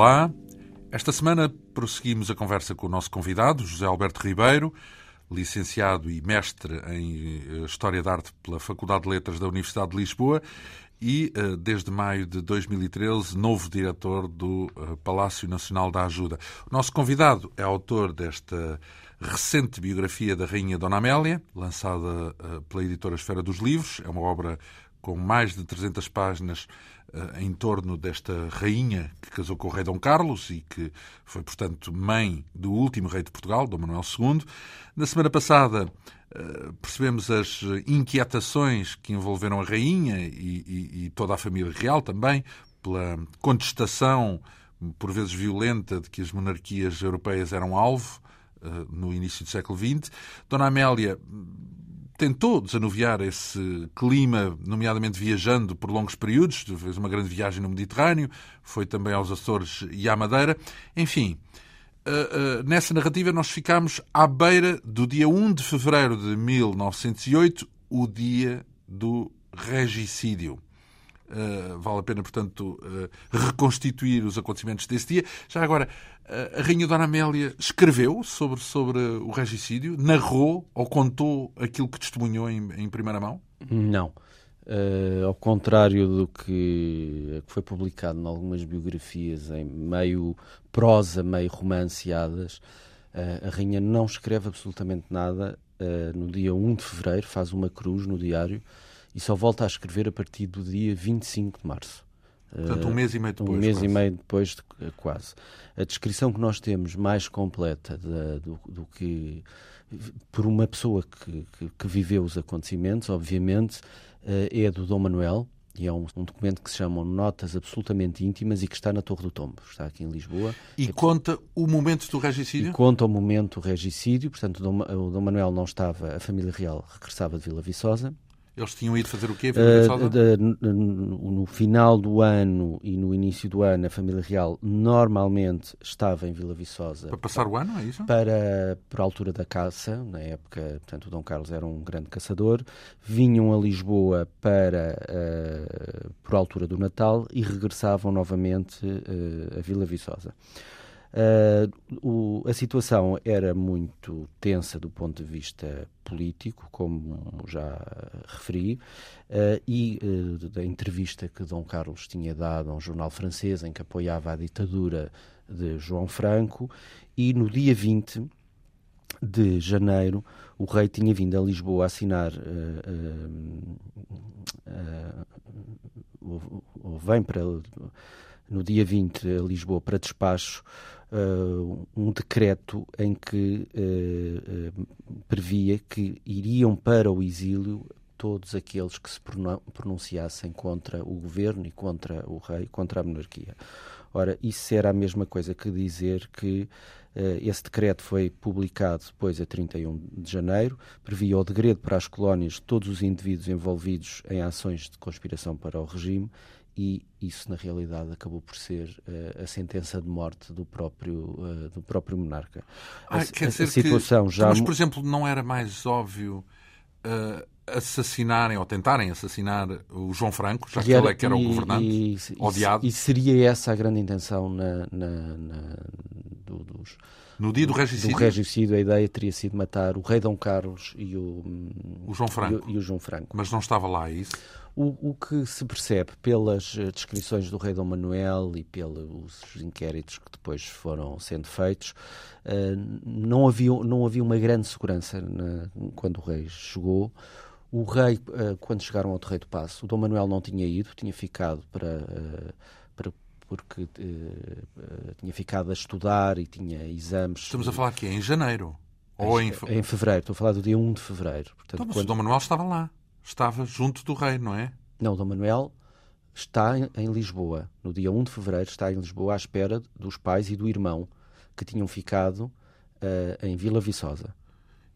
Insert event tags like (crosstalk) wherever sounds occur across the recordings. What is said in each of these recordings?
Olá, esta semana prosseguimos a conversa com o nosso convidado, José Alberto Ribeiro, licenciado e mestre em eh, História da Arte pela Faculdade de Letras da Universidade de Lisboa e, eh, desde maio de 2013, novo diretor do eh, Palácio Nacional da Ajuda. O nosso convidado é autor desta recente biografia da Rainha Dona Amélia, lançada pela editora Esfera dos Livros. É uma obra com mais de 300 páginas uh, em torno desta rainha que casou com o rei Dom Carlos e que foi, portanto, mãe do último rei de Portugal, Dom Manuel II. Na semana passada uh, percebemos as inquietações que envolveram a rainha e, e, e toda a família real também, pela contestação, por vezes violenta, de que as monarquias europeias eram alvo uh, no início do século XX. Dona Amélia tentou desanuviar esse clima, nomeadamente viajando por longos períodos, fez uma grande viagem no Mediterrâneo, foi também aos Açores e à Madeira. Enfim, uh, uh, nessa narrativa nós ficamos à beira do dia 1 de fevereiro de 1908, o dia do regicídio. Uh, vale a pena, portanto, uh, reconstituir os acontecimentos desse dia. Já agora, uh, a Rainha Dona Amélia escreveu sobre, sobre o regicídio? Narrou ou contou aquilo que testemunhou em, em primeira mão? Não. ao contrário do que, que foi publicado em algumas biografias em meio prosa, meio romanceadas, a Rainha não escreve absolutamente nada. no dia 1 de fevereiro, faz uma cruz no diário e só volta a escrever a partir do dia 25 de março. Portanto, um mês e meio depois. Um mês quase. e meio depois, de, quase. A descrição que nós temos mais completa de, do, do, que. por uma pessoa que, que, que, viveu os acontecimentos, obviamente, eh, é do Dom Manuel. E é um, um, documento que se chama Notas Absolutamente Íntimas e que está na Torre do Tombo. Está aqui em Lisboa. E é, conta o momento do regicídio? conta o momento do regicídio. Portanto, o Dom, o Dom Manuel não estava, a família real regressava de Vila Viçosa. Eles tinham ido fazer o quê? Uh, de, no, final do ano e no início do ano, a família real normalmente estava em Vila Viçosa. Para passar o ano, é isso? Para, para a altura da caça, na época, portanto, o Dom Carlos era um grande caçador. Vinham a Lisboa para, uh, por altura do Natal e regressavam novamente uh, a Vila Viçosa. Uh, o, a situação era muito tensa do ponto de vista político, como já referi, uh, e uh, da entrevista que Dom Carlos tinha dado a um jornal francês em que apoiava a ditadura de João Franco, e no dia 20 de janeiro o rei tinha vindo a Lisboa assinar ou vem para no dia 20 a Lisboa para despacho uh, um decreto em que uh, previa que iriam para o exílio todos aqueles que se pronunciassem contra o governo e contra o rei, contra a monarquia. Ora, isso era a mesma coisa que dizer que uh, esse decreto foi publicado depois a 31 de janeiro, previa o degredo para as colónias de todos os indivíduos envolvidos em ações de conspiração para o regime e isso na realidade acabou por ser uh, a sentença de morte do próprio uh, do próprio monarca. Ah, a, quer dizer a situação que, já mas por exemplo não era mais óbvio uh, assassinarem ou tentarem assassinar o João Franco, já que ele é que era o governante, e, odiado. E, seria essa a grande intenção na, na, na do, dos no dia do regicídio? Do regicídio, a ideia teria sido matar o rei Dom Carlos e o, o João Franco. E o, e o João Franco. Mas não estava lá, é isso? O, o, que se percebe pelas eh, descrições do rei Dom Manuel e pelos inquéritos que depois foram sendo feitos, uh, não, havia, não havia uma grande segurança na, quando o rei chegou. O rei, uh, quando chegaram ao Terreiro do Passo, o Dom Manuel não tinha ido, tinha ficado para, uh, para porque tinha ficado a estudar e tinha exames. Estamos a falar aqui em janeiro. Ou em, em fevereiro, estou a falar do dia 1 de fevereiro. Portanto, então, mas quando... o Dom Manuel estava lá estava junto do rei, não é? Não, Dom Manuel está em Lisboa. No dia 1 de fevereiro está em Lisboa à espera dos pais e do irmão que tinham ficado uh, em Vila Viçosa.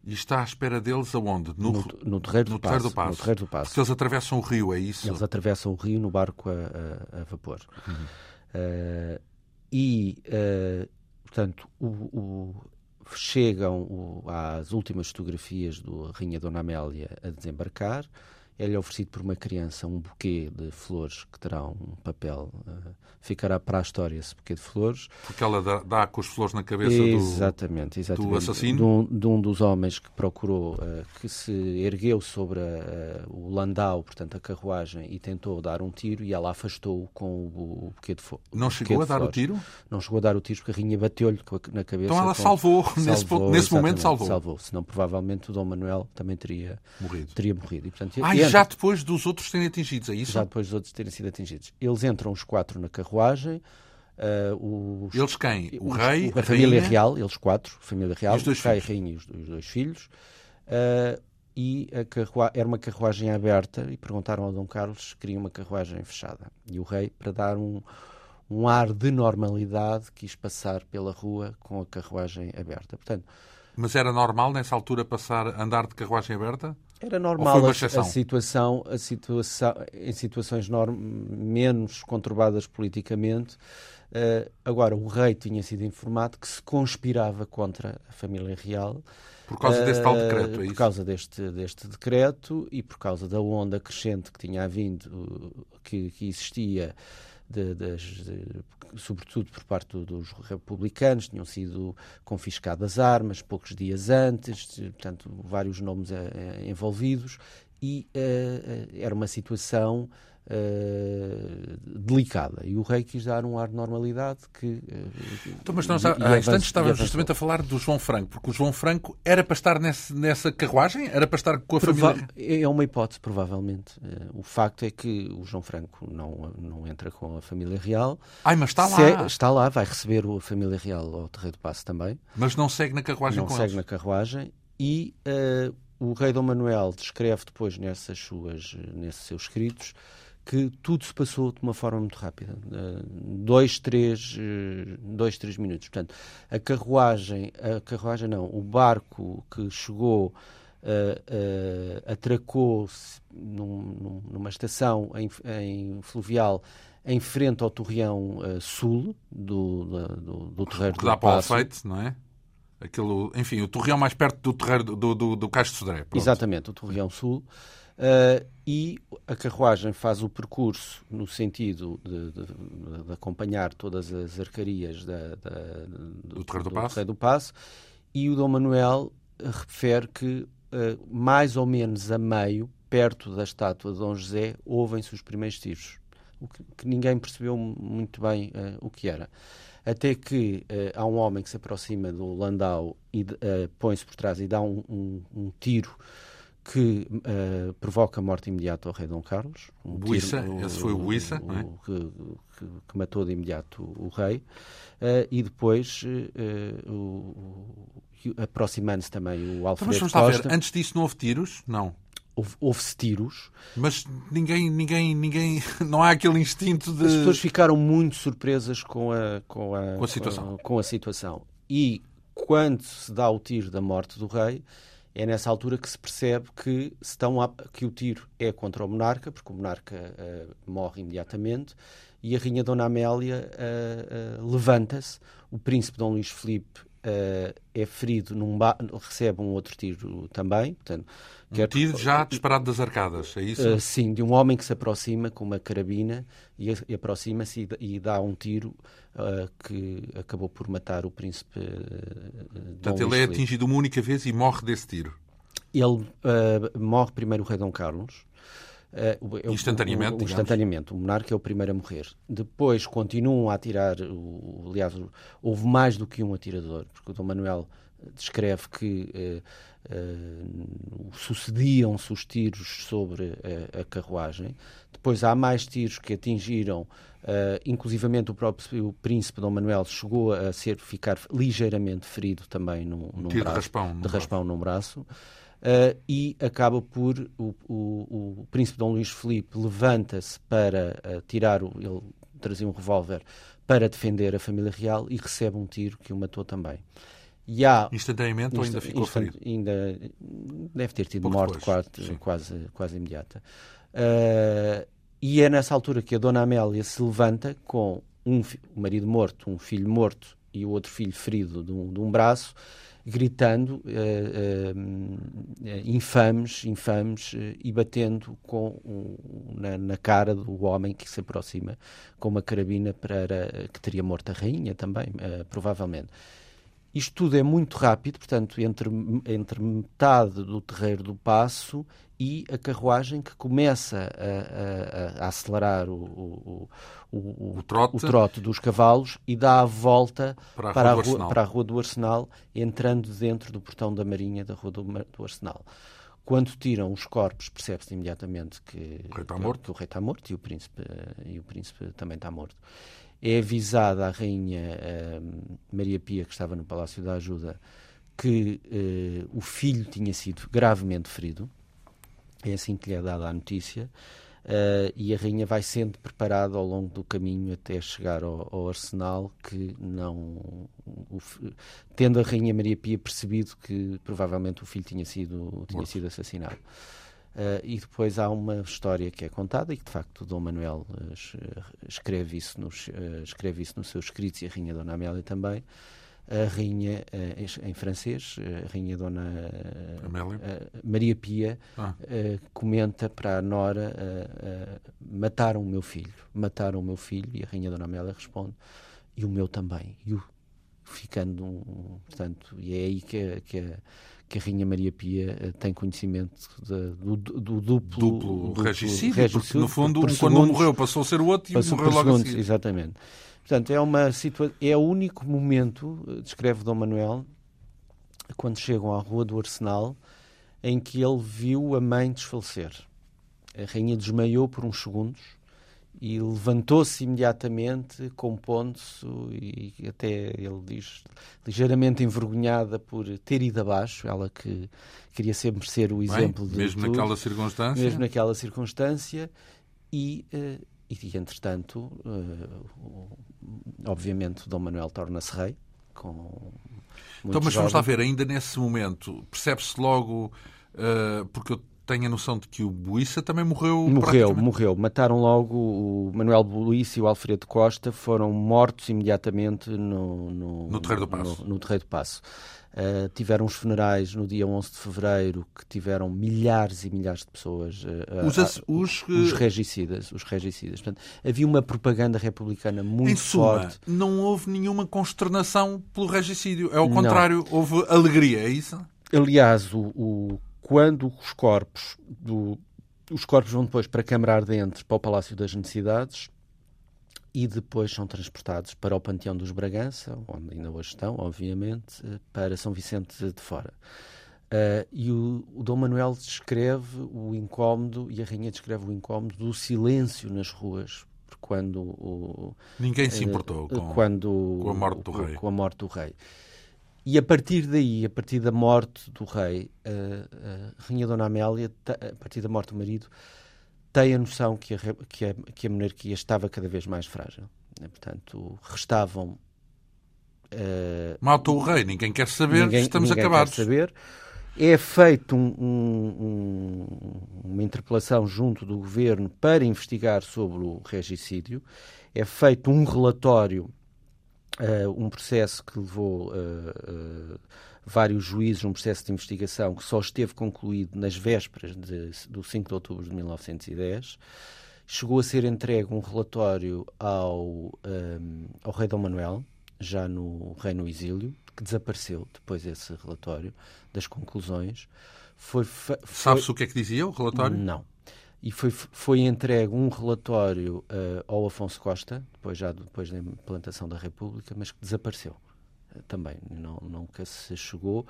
E está à espera deles aonde? No, no, no, terreiro, do no terreiro, do Passo, no terreiro do Passo. Porque eles atravessam o rio, é isso? Eles atravessam o rio no barco a, a, a vapor. Uhum. Uh, e, uh, portanto, o, o, chegam o, às últimas fotografias do Rainha Dona Amélia a desembarcar é-lhe oferecido por uma criança um buquê de flores que terá um papel, uh, ficará para a história esse buquê de flores. Porque ela dá, dá com as flores na cabeça exatamente, do, exatamente, do assassino? De um, de um, dos homens que procurou, uh, que se ergueu sobre a, uh, o landau, portanto a carruagem, e tentou dar um tiro e ela afastou-o com o, o buquê de flores. Não chegou a dar flores. o tiro? Não chegou a dar o tiro porque a rainha bateu-lhe na cabeça. Então ela com... salvou, salvou, nesse, ponto, nesse momento salvou. Salvou, senão provavelmente o Dom Manuel também teria morrido. Teria morrido. E, portanto, ah, e já depois dos outros terem atingidos, é isso? Já depois dos outros terem sido atingidos. Eles entram os quatro na carruagem. Uh, os, eles quem? O os, rei, a, a família rainha? real, eles quatro, família real, os dois o rei, filhos. rainha e os, os dois filhos. Uh, e era uma carruagem aberta e perguntaram ao Dom Carlos se queria uma carruagem fechada. E o rei, para dar um, um ar de normalidade, quis passar pela rua com a carruagem aberta. Portanto, mas era normal nessa altura passar andar de carruagem aberta? Era normal a, a, situação, a situação em situações norm, menos conturbadas politicamente. Uh, agora, o rei tinha sido informado que se conspirava contra a família real. Por causa desse tal decreto, é Por isso? causa deste, deste decreto e por causa da onda crescente que tinha havido, que, que existia de, de, sobretudo por parte dos republicanos, tinham sido confiscadas armas poucos dias antes, portanto, vários nomes uh, envolvidos, e uh, era uma situação Uh, delicada. E o rei quis dar um ar de normalidade que. Uh, então, mas nós, há, há instantes estávamos justamente a falar do João Franco, porque o João Franco era para estar nesse, nessa carruagem? Era para estar com a Prova família? É uma hipótese, provavelmente. Uh, o facto é que o João Franco não, não entra com a família real. Ai, mas está lá. Se, está lá, vai receber a família real ao Terreiro do Passo também. Mas não segue na carruagem não com segue eles. na carruagem e o rei Dom Manuel descreve depois nessas suas, nesses seus escritos que tudo se passou de uma forma muito rápida. dois, três, dois, três minutos. Portanto, a carruagem, a carruagem não, o barco que chegou, uh, uh, atracou-se num, numa estação em, em, fluvial em frente ao torreão uh, sul do, do, do terreiro que do dá para o. Alfeite, não é? Aquilo, enfim, o torreão mais perto do terreiro do, do, do Caixo de Sodré. Exatamente, o torreão sul. Uh, e a carruagem faz o percurso no sentido de, de, de acompanhar todas as arcarias da, da, do, do Terreiro do, do, Passo. Terreiro do Passo e o Dom Manuel refere que uh, mais ou menos a meio, perto da estátua de Dom José, ouvem-se os primeiros tiros, o que, que, ninguém percebeu muito bem uh, o que era. Até que há um homem que se aproxima do Landau e põe-se por trás e dá um, um, um tiro que uh, provoca a morte imediata ao rei Dom Carlos. Um Buissa, tiro, esse foi o Buissa, o, é? que, que, que, matou de imediato o, o rei. Uh, e depois, uh, aproximando-se também o Alfredo então, mas Costa. Ver. Antes disso não houve tiros? Não. Houve, houve-se tiros. Mas ninguém, ninguém, ninguém, (laughs) não há aquele instinto de... As pessoas ficaram muito surpresas com a, com a, com a situação. Com a, com a situação. E quando se dá o tiro da morte do rei, é nessa altura que se percebe que, estão a, que o tiro é contra o monarca, porque o monarca uh, morre imediatamente, e a rainha Dona Amélia uh, uh, levanta-se, o príncipe Dom Luís Filipe é ferido, num recebe um outro tiro também. Portanto, um quer... tiro já disparado das arcadas, é isso? sim, de um homem que se aproxima com uma carabina e, e aproxima-se e, e, dá um tiro que acabou por matar o príncipe Portanto, ele é atingido uma única vez e morre desse tiro. Ele uh, morre primeiro o rei Dom Carlos. Uh, instantaneamente, o, o, instantaneamente. O monarca é o primeiro a morrer. Depois continuam a atirar. O, aliás, houve mais do que um atirador, porque o Dom Manuel descreve que uh, sucediam-se os tiros sobre a carruagem. Depois há mais tiros que atingiram Uh, inclusivamente o próprio o príncipe Dom Manuel chegou a ser ficar ligeiramente ferido também num, num Tiro braço, de raspão, de raspão num braço. Uh, e acaba por o, o, o, príncipe Dom Luís Filipe levanta-se para uh, tirar o, ele trazia um revólver para defender a família real e recebe um tiro que o matou também. E há, Instantaneamente ou ainda ficou ferido? Ainda deve ter tido Pouco morte depois, quase, quase, quase imediata. Uh, e é nessa altura que a Dona Amélia se levanta com um, o marido morto, um filho morto e o outro filho ferido de um, de um braço, gritando uh, uh, infames, infames uh, e batendo com na, na, cara do homem que se aproxima com uma carabina para que teria morto a rainha também, provavelmente. Isto tudo é muito rápido, portanto, entre, entre metade do terreiro do passo e a carruagem que começa a, a, a acelerar o, o, o, o, trote. o, trote. dos cavalos e dá a volta para a, para a, rua, para a Rua do Arsenal, entrando dentro do portão da Marinha da Rua do, do Arsenal. Quando tiram os corpos, percebe-se imediatamente que o rei está morto, que o rei está morto e o príncipe, e o príncipe também está morto é avisada a rainha uh, Maria Pia, que estava no Palácio da Ajuda, que uh, o filho tinha sido gravemente ferido. É assim que lhe é dada a notícia. Uh, e a rainha vai sendo preparada ao longo do caminho até chegar ao, ao arsenal que não o, tendo a rainha Maria Pia percebido que provavelmente o filho tinha sido tinha sido assassinado Uh, e depois há uma história que é contada e que de facto Dom Manuel uh, escreve, isso nos, uh, escreve isso nos seus escritos e a Rainha Dona Amélia também. A Rainha, em francês, a Rainha Dona Maria Pia ah. comenta para a Nora: mataram o meu filho, mataram o meu filho, e a Rainha Dona Amélia responde: e o meu também. E o, ficando, um, portanto, e é aí que, que a que a Rainha Maria Pia uh, tem conhecimento de, do, do, duplo, duplo, duplo regicídio, regicídio, porque no fundo um, quando um morreu passou a ser o outro e morreu logo segundos, Exatamente. Portanto, é uma situação, é o único momento, eh, descreve Dom Manuel, quando chegam à Rua do Arsenal, em que ele viu a mãe desfalecer. A rainha desmaiou por uns segundos e levantou-se imediatamente, compondo-se e até ele diz ligeiramente envergonhada por ter ido abaixo, ela que queria sempre ser o exemplo Bem, de mesmo tudo, naquela circunstância, mesmo naquela circunstância e, uh, e entretanto, uh, obviamente, Dom Manuel torna-se rei com então, mas vamos lá ver, ainda nesse momento, percebe-se logo, uh, porque eu tenho a noção de que o Buissa também morreu. Morreu, morreu. Mataram logo o Manuel Buissa e o Alfredo Costa, foram mortos imediatamente no, no, no Terreiro do Passo. No, no Terreiro do Passo. Uh, tiveram os funerais no dia 11 de fevereiro que tiveram milhares e milhares de pessoas uh, os, uh, os, os, regicidas os regicidas Portanto, havia uma propaganda republicana muito em suma, forte não houve nenhuma consternação pelo regicídio é ao contrário não. houve alegria é isso aliás o, o quando os corpos do, os corpos vão depois para a Câmara Ardente, para o Palácio das Necessidades, e depois são transportados para o Panteão dos Bragança, onde ainda hoje estão, obviamente, para São Vicente de Fora. Uh, e o, o, Dom Manuel descreve o incómodo, e a Rainha descreve o incómodo do silêncio nas ruas, quando o, Ninguém se importou uh, com, quando, com, a morte do rei. Com a morte do rei. E a partir daí, a partir da morte do rei, a, a Rainha Dona Amélia, a partir da morte do marido, tem a noção que a, que a, que a monarquia estava cada vez mais frágil. Portanto, restavam. Uh, Matou o rei, ninguém quer saber, ninguém, estamos ninguém acabados. Quer saber. É feita um, um, uma interpelação junto do governo para investigar sobre o regicídio. É feito um relatório Uh, um processo que levou uh, uh, vários juízes, um processo de investigação que só esteve concluído nas vésperas de, do 5 de outubro de 1910. Chegou a ser entregue um relatório ao, um, ao rei Dom Manuel, já no Reino Exílio, que desapareceu depois desse relatório, das conclusões. Foi, foi... Sabe-se o que é que dizia o relatório? Não e foi, foi entregue um relatório uh, ao Afonso Costa, depois já depois da implantação da República, mas que desapareceu uh, também, não, nunca se chegou.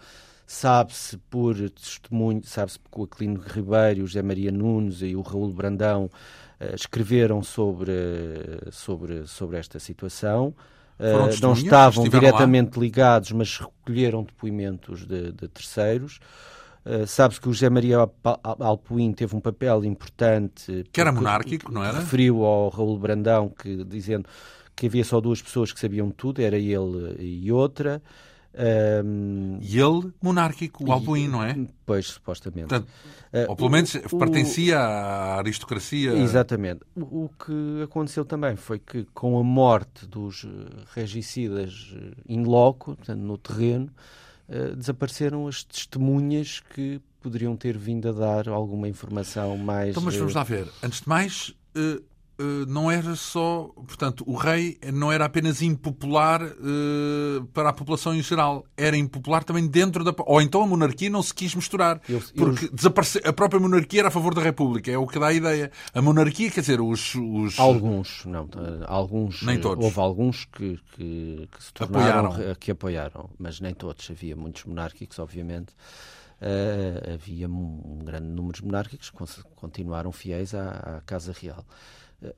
Sabe-se por testemunho, sabe-se que o Aquilino Ribeiro, o José Maria Nunes e o Raul Brandão uh, escreveram sobre, sobre, sobre esta situação. não estavam diretamente lá. ligados, mas recolheram depoimentos de, de terceiros. Uh, Sabe-se que o José Maria Alpuim teve um papel importante. Que era monárquico, não era? Referiu ao Raul Brandão, que, dizendo que havia só duas pessoas que sabiam tudo, era ele e outra. Um, e ele, monárquico, o Albuim, não é? Pois, supostamente. Portanto, uh, ou pelo menos o, pertencia à aristocracia. Exatamente. O, o, que aconteceu também foi que, com a morte dos regicidas in loco, portanto, no terreno, uh, desapareceram as testemunhas que poderiam ter vindo a dar alguma informação mais. Então, mas vamos lá ver. Antes de mais, uh, eh, não era só, portanto, o rei não era apenas impopular uh, para a população em geral, era impopular também dentro da. Ou então a monarquia não se quis misturar, eu, porque eu... a própria monarquia era a favor da república, é o que dá a ideia. A monarquia, quer dizer, os. os... Alguns, não, alguns. Nem todos. Houve alguns que, que, que se tornaram. Apoiaram. que apoiaram, mas nem todos. Havia muitos monárquicos, obviamente. Uh, havia um, um grande número de monárquicos que continuaram fiéis à, à Casa Real.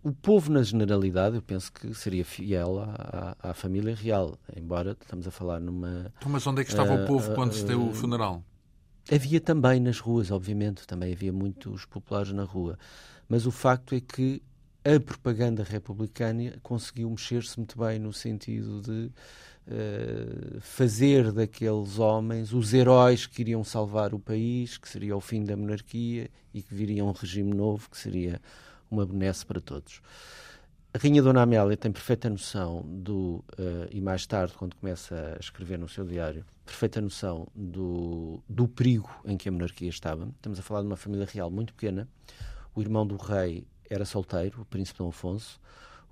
O povo, na generalidade, eu penso que seria fiel à, à, à, família real, embora estamos a falar numa. Então, mas onde é que estava uh, o povo quando uh, se deu o funeral? Havia também nas ruas, obviamente, também havia muitos populares na rua. Mas o facto é que a propaganda republicana conseguiu mexer-se muito bem no sentido de uh, fazer daqueles homens os heróis que iriam salvar o país, que seria o fim da monarquia e que viria um regime novo, que seria uma benesse para todos. A Rainha Dona Amélia tem perfeita noção do, uh, e mais tarde, quando começa a escrever no seu diário, perfeita noção do, do perigo em que a monarquia estava. Estamos a falar de uma família real muito pequena. O irmão do rei era solteiro, o príncipe Dom Afonso.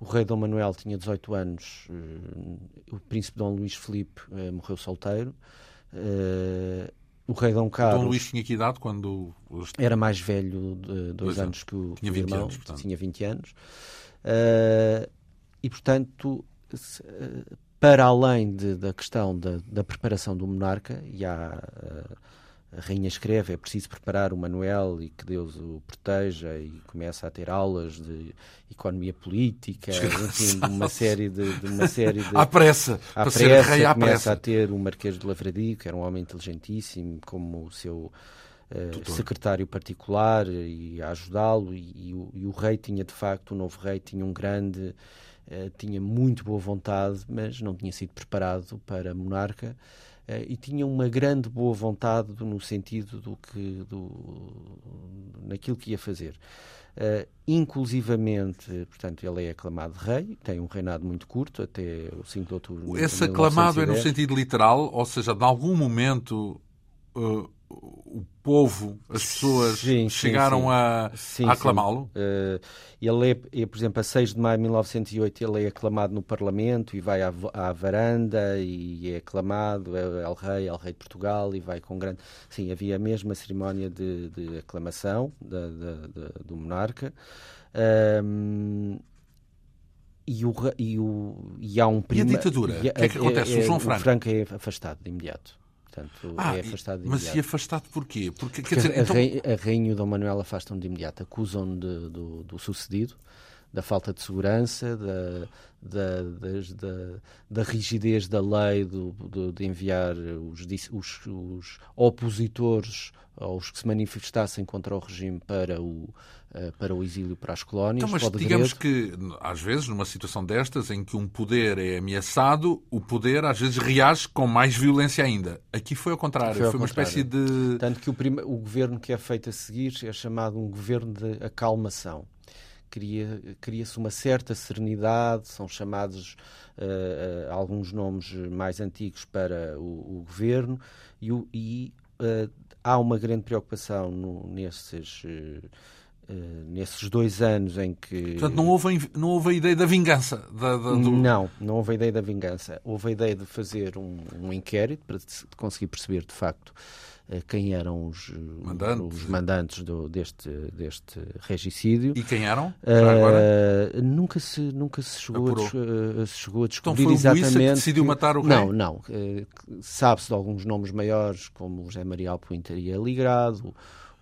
O rei Dom Manuel tinha 18 anos, uh, o príncipe Dom Luís Filipe uh, morreu solteiro. O rei Dom Carlos. Dom Luís tinha que idade quando. Era mais velho de dois, anos que o, tinha 20 irmão, anos, portanto. tinha 20 anos. Uh, e, portanto, se, uh, para além de, da questão da, da, preparação do monarca, e há. Uh, a rainha escreve, é preciso preparar o Manuel e que Deus o proteja e começa a ter aulas de economia política, (laughs) enfim, de uma série de, de uma série de (laughs) à pressa, à pressa, rei à começa pressa. a ter o Marquês de Lavradio, que era um homem inteligentíssimo, como o seu uh, secretário particular e a ajudá-lo e, e, o, e o rei tinha de facto, o novo rei tinha um grande Uh, tinha muito boa vontade, mas não tinha sido preparado para monarca. Uh, e tinha uma grande boa vontade no sentido do que do, naquilo que ia fazer. Uh, inclusivamente, portanto, ele é aclamado rei, tem um reinado muito curto, até o 5 de outubro. Esse aclamado é no sentido literal, ou seja, de algum momento uh, o povo, as pessoas sim, chegaram sim, sim. a, a aclamá-lo? Uh, ele é, é, por exemplo, a 6 de maio de 1908, ele é aclamado no Parlamento e vai à, à varanda e é aclamado, é El Rei, El Rei de Portugal e vai com grande... Sim, havia a mesma cerimónia de, de aclamação da, da, da, do monarca. Um, e, o, e, o, e há um prima... E a ditadura? O que é que acontece? É, o João Franco? O Franco é afastado de imediato. Portanto, ah, é afastado de imediato. Mas e afastado porquê? Porque, Porque dizer, a, então... a rainha e o Dom Manuel afastam de imediato, acusam de, do, do sucedido, da falta de segurança, da, da, da, da rigidez da lei do, do, de enviar os, os, os opositores ou os que se manifestassem contra o regime para o, eh, para o exílio para as colónias. Então, mas digamos que, às vezes, numa situação destas, em que um poder é ameaçado, o poder às vezes reage com mais violência ainda. Aqui foi ao contrário, foi, ao foi uma contrário. espécie de. Tanto que o, prim... o governo que é feito a seguir é chamado um governo de acalmação. Cria-se cria uma certa serenidade, são chamados uh, uh, alguns nomes mais antigos para o, o governo, e, e uh, há uma grande preocupação no, nesses Uh, nesses dois anos em que. Portanto, não houve, não houve a ideia da vingança? Da, da, do... Não, não houve a ideia da vingança. Houve a ideia de fazer um, um inquérito para conseguir perceber, de facto, quem eram os mandantes, os mandantes do, deste, deste regicídio. E quem eram? Uh, nunca, se, nunca se chegou, a, se chegou a descobrir então foi exatamente. que decidiu matar o rei? Não, não. Sabe-se de alguns nomes maiores, como o José Maria Alpuim teria ligado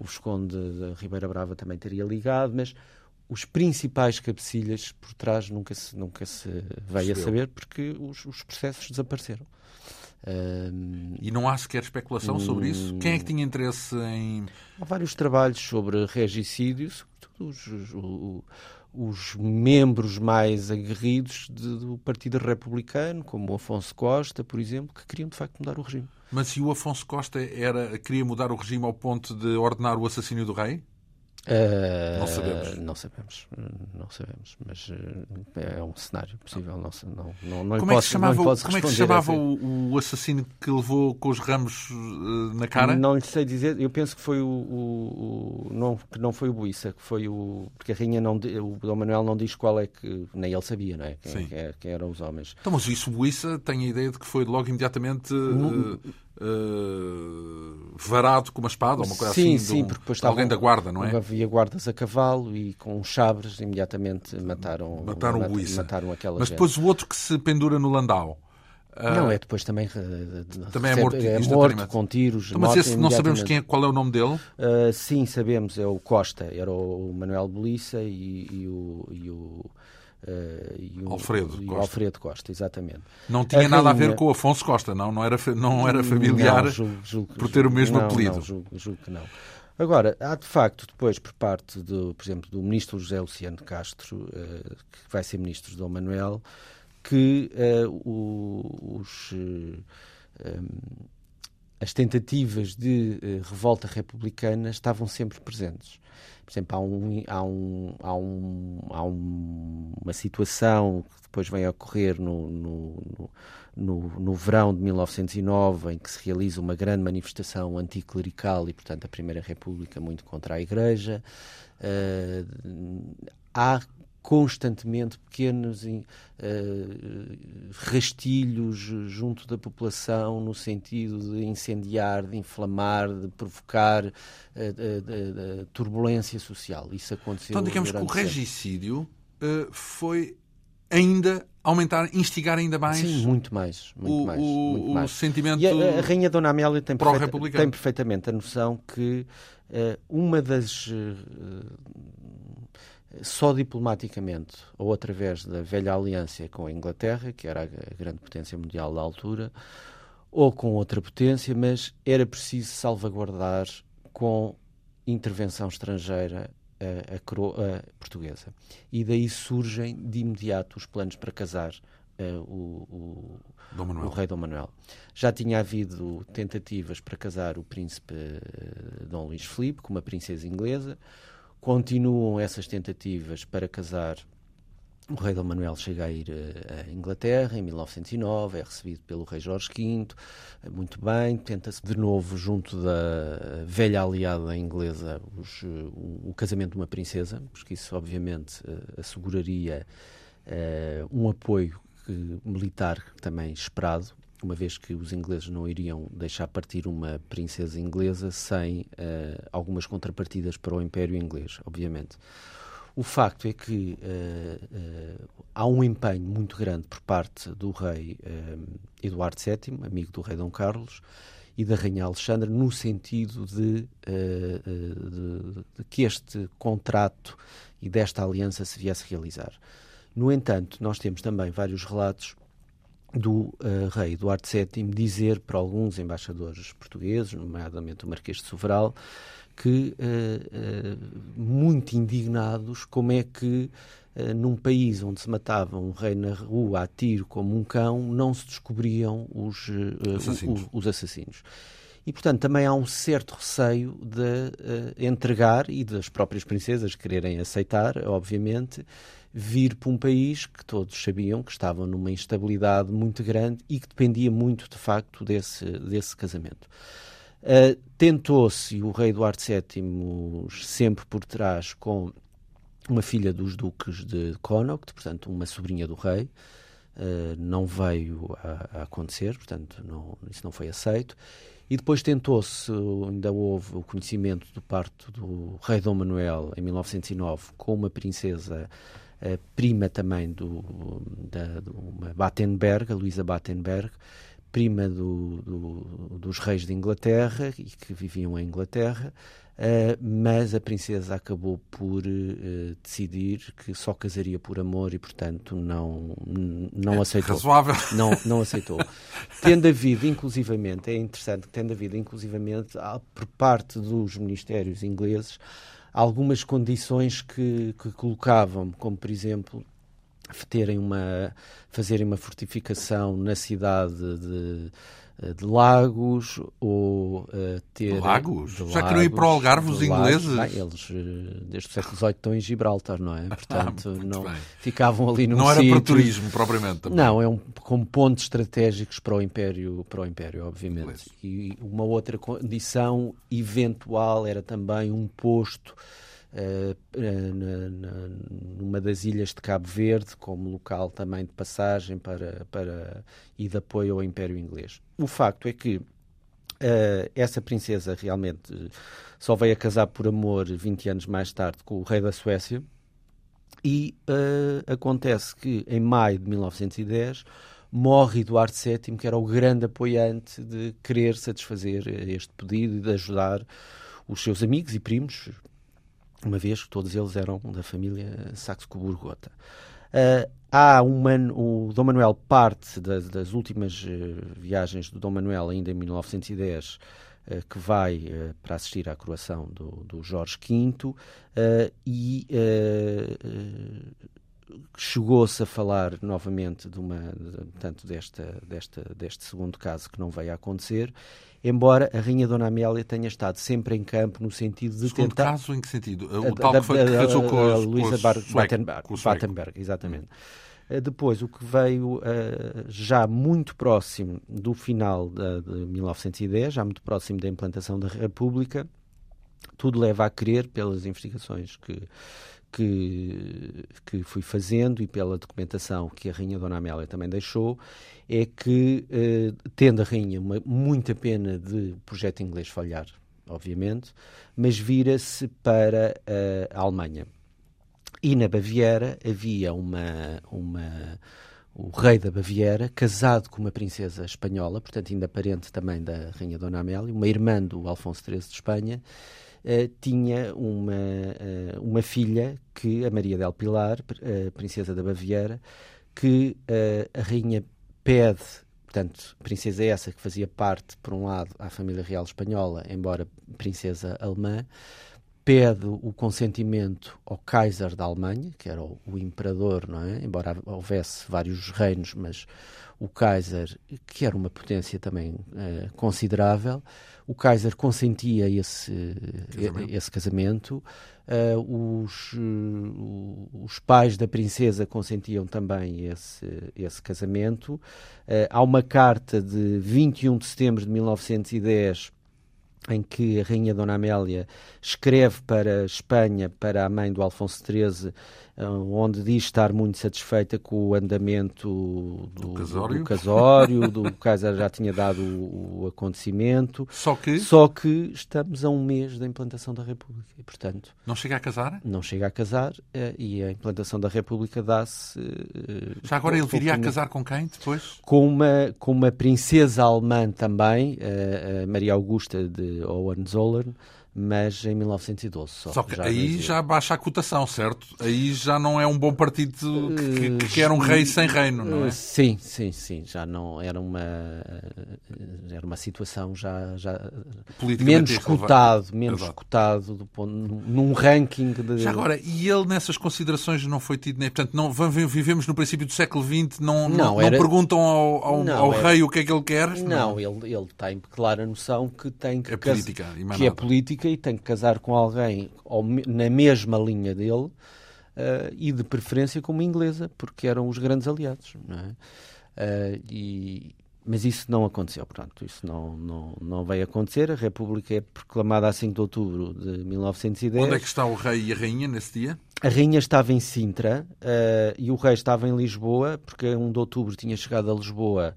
o Visconde da Ribeira Brava também teria ligado, mas os principais cabecilhas por trás nunca se, nunca se veio a saber porque os, os processos desapareceram. Um, e não há sequer especulação sobre isso? Quem é que tinha interesse em. Há vários trabalhos sobre regicídios, os, o, os membros mais aguerridos de, do Partido Republicano, como o Afonso Costa, por exemplo, que queriam de facto mudar o regime. Mas se o Afonso Costa era, queria mudar o regime ao ponto de ordenar o assassínio do rei? Uh, não sabemos. Não sabemos, não sabemos, mas uh, é um cenário possível. Não, não, não, não como, é que se chamava, como é que se chamava o, o, assassino que levou com os ramos uh, na cara? Não lhe sei dizer. Eu penso que foi o, o, o, não que não foi o Buissa, que foi o porque a rainha não o Dom Manuel não diz qual é que nem ele sabia, não é? Quem, quem, quem eram os homens. Então, mas isso o Buissa tem a ideia de que foi logo imediatamente uh, varado com uma espada ou uma coisa sim, assim. Sim, um, porque depois alguém da guarda, não é? Havia guardas a cavalo e com chabres imediatamente mataram, mataram, mat, o mataram aquela Mas gente. depois o outro que se pendura no Landau. Uh, não, é depois também. Também é morto, é morto com tiros. Então, mas esse não sabemos quem é, qual é o nome dele? Uh, sim, sabemos. É o Costa. Era o Manuel Belissa e, e o. E o Uh, e o, Alfredo, e Costa. Alfredo Costa, exatamente. Não tinha a nada rainha... a ver com o Afonso Costa, não? Não era, não era familiar não, julgo, julgo, por ter o mesmo não, apelido. Não, julgo, julgo, que não. Agora, há de facto, depois, por parte, do, por exemplo, do ministro José Luciano Castro, uh, que vai ser ministro de Dom Manuel, que uh, os, um, as tentativas de revolta republicana estavam sempre presentes. Por exemplo, há, um, há, um, há, um, há um, uma situação que depois vem a ocorrer no, no, no, no, verão de 1909, em que se realiza uma grande manifestação anticlerical e, portanto, a Primeira República muito contra a Igreja. Uh, há constantemente pequenos uh, rastilhos junto da população no sentido de incendiar, de inflamar, de provocar uh, uh, turbulência social. Isso aconteceu. Então, digamos que o regicídio foi ainda aumentar, instigar ainda mais. Sim, muito mais. Muito o, mais, muito o mais. sentimento. E a, a Rainha Dona Amélia tem, perfeita, tem perfeitamente a noção que uma das só diplomaticamente ou através da velha aliança com a Inglaterra, que era a grande potência mundial da altura, ou com outra potência, mas era preciso salvaguardar com intervenção estrangeira a, a coroa portuguesa. E daí surgem de imediato os planos para casar uh, o, o, o, rei Dom Manuel. Já tinha havido tentativas para casar o príncipe uh, Dom Luís Filipe com uma princesa inglesa. Continuam essas tentativas para casar. O rei Dom Manuel chega a ir à Inglaterra em 1909, é recebido pelo rei Jorge V, muito bem, tenta-se de novo, junto da velha aliada inglesa, os, o, o, casamento de uma princesa, porque isso obviamente asseguraria uh, um apoio militar também esperado, uma vez que os ingleses não iriam deixar partir uma princesa inglesa sem uh, algumas contrapartidas para o Império Inglês, obviamente. O facto é que uh, uh, há um empenho muito grande por parte do rei Eduardo VII, amigo do rei Dom Carlos, e da rainha Alexandra, no sentido de, de, de que este contrato e desta aliança se viesse a realizar. No entanto, nós temos também vários relatos do uh, rei Eduardo VII dizer para alguns embaixadores portugueses, nomeadamente o Marquês de Soveral, que uh, uh, muito indignados como é que num país onde se matava um rei na rua a tiro como um cão não se descobriam os assassinos. Os, os assassinos. E, portanto, também há um certo receio de entregar e das próprias princesas quererem aceitar, obviamente, vir para um país que todos sabiam que estavam numa instabilidade muito grande e que dependia muito, de facto, desse, desse casamento. Uh, Tentou-se o rei Eduardo VII sempre por trás com uma filha dos duques de Connaught, portanto, uma sobrinha do rei. Uh, não veio a, a, acontecer, portanto, não, isso não foi aceito. E depois tentou-se, ainda houve o conhecimento do parto do rei Dom Manuel em 1909 com uma princesa prima também do, da, uma Battenberg, a Luísa Battenberg, prima do, do, dos reis de Inglaterra e que viviam em Inglaterra, uh, mas a princesa acabou por uh, decidir que só casaria por amor e, portanto, não, não é aceitou. Razoável. Não, não aceitou. tendo havido, inclusivamente, é interessante que tendo havido, inclusivamente, por parte dos ministérios ingleses, algumas condições que, que colocavam, como por exemplo terem uma, fazerem uma fortificação na cidade de, de Lagos ou uh, ter. Lagos? De Já queriam ir para o Algarve os ingleses? Bem, eles, desde o século XVIII, estão em Gibraltar, não é? (laughs) Portanto, ah, não, bem. ficavam ali no Não sítio. era para turismo, propriamente. Também. Não, é um, como pontos estratégicos para o Império, para o Império obviamente. Inglês. E uma outra condição eventual era também um posto. Na, na, numa das ilhas de Cabo Verde, como local também de passagem para, para, e de apoio ao Império Inglês. O facto é que uh, essa princesa realmente só veio a casar por amor 20 anos mais tarde com o rei da Suécia e uh, acontece que em maio de 1910 morre Eduardo VII, que era o grande apoiante de querer satisfazer este pedido e de ajudar os seus amigos e primos, uma vez que todos eles eram da família Saxe-Coburg-Gotha. Uh, há um man, o Dom Manuel parte das, das últimas uh, viagens do Dom Manuel, ainda em 1910, uh, que vai para assistir à coroação do, do Jorge V e chegou-se a falar novamente de uma, de, desta, desta, deste segundo caso que não veio a acontecer, embora a Rainha Dona Amélia tenha estado sempre em campo no sentido de segundo tentar... caso, em que sentido? O tal que, foi, que casou com a, Luísa Battenberg, Battenberg, exatamente. Hum. Depois, o que veio uh, já muito próximo do final de, de 1910, já muito próximo da implantação da República, tudo leva a crer, pelas investigações que, que, que fui fazendo e pela documentação que a Rainha Dona Amélia também deixou, é que, eh, tendo a Rainha uma, muita pena de projeto inglês falhar, obviamente, mas vira-se para eh, a Alemanha. E na Baviera havia uma, uma, o rei da Baviera, casado com uma princesa espanhola, portanto ainda parente também da Rainha Dona Amélia, uma irmã do Alfonso XIII de Espanha, tinha uma, uh, uma filha que, a Maria del Pilar, uh, princesa da Baviera, que a rainha pede, portanto, princesa essa que fazia parte, por um lado, à família real espanhola, embora princesa alemã, pede o consentimento ao Kaiser da Alemanha, que era o, o imperador, não é? Embora houvesse vários reinos, mas o Kaiser, que era uma potência também considerável, o Kaiser consentia esse casamento. Esse casamento. Uh, os, uh, os pais da princesa consentiam também esse, esse casamento. há uma carta de 21 de setembro de 1910 em que a Rainha Dona Amélia escreve para a Espanha, para a mãe do Alfonso XIII, onde diz estar muito satisfeita com o andamento do, do casório, do, casório, do Kaiser já tinha dado o, o, acontecimento. Só que? Só que estamos a um mês da implantação da República e, portanto... Não chega a casar? Não chega a casar eh, e a implantação da República dá-se... Eh, já agora ele viria a casar com quem depois? Com uma, com uma princesa alemã também, a Maria Augusta de Hohenzollern, mas em 1912 só. Só que já aí já baixa a cotação, certo? Aí já não é um bom partido que, que, que era um rei sem reino, não é? Sim, sim, sim. Já não era uma era uma situação já, já menos cotado, menos Exato. cotado do ponto, num ranking de... Já agora, e ele nessas considerações não foi tido, nem portanto, não vivemos no princípio do século XX, não, não, não, era... não perguntam ao, ao, não, ao era... rei o que é que ele quer? Não, ele, ele tem clara noção que tem que... É política, que é política e tem que casar com alguém na mesma linha dele uh, e de preferência com uma inglesa, porque eram os grandes aliados. É? Uh, e, mas isso não aconteceu, portanto, isso não, não, não veio acontecer. A República é proclamada a 5 de outubro de 1910. Onde é que está o rei e a rainha nesse dia? A rainha estava em Sintra uh, e o rei estava em Lisboa, porque a 1 de outubro tinha chegado a Lisboa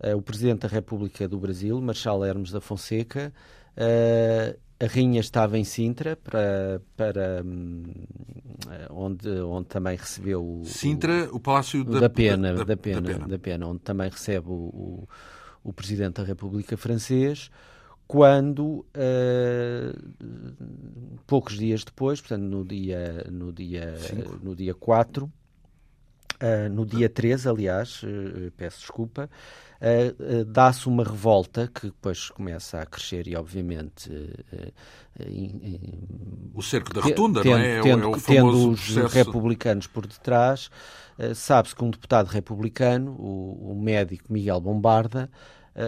uh, o Presidente da República do Brasil, Marshal Hermes da Fonseca, uh, a rainha estava em Sintra, para, para hum, onde, onde também recebeu o, Sintra, o, o Palácio da, da, Pena, da, da, Pena, da, Pena, da Pena, onde também recebe o, o, Presidente da República francês, quando uh, poucos dias depois, portanto no dia, no dia, no dia 4, uh, no dia 3, aliás, uh, peço desculpa, uh, dá-se uma revolta que depois começa a crescer e, obviamente. o cerco da rotunda, tendo, não é? Tendo, é o, é o tendo os processo... republicanos por detrás, sabe-se que um deputado republicano, o, o médico Miguel Bombarda,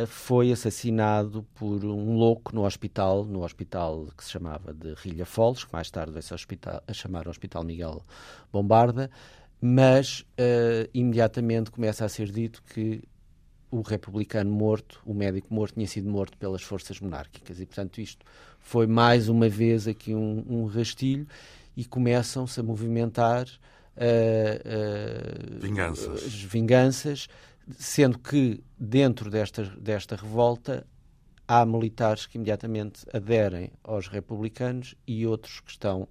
foi assassinado por um louco no hospital, no hospital que se chamava de Rilha Foles, que mais tarde veio-se a, chamar Hospital Miguel Bombarda, mas uh, imediatamente começa a ser dito que o republicano morto, o médico morto, tinha sido morto pelas forças monárquicas. E, portanto, isto foi mais uma vez aqui um, um rastilho e começam-se a movimentar uh, uh, vinganças. vinganças, sendo que dentro desta, desta revolta há militares que imediatamente aderem aos republicanos e outros que estão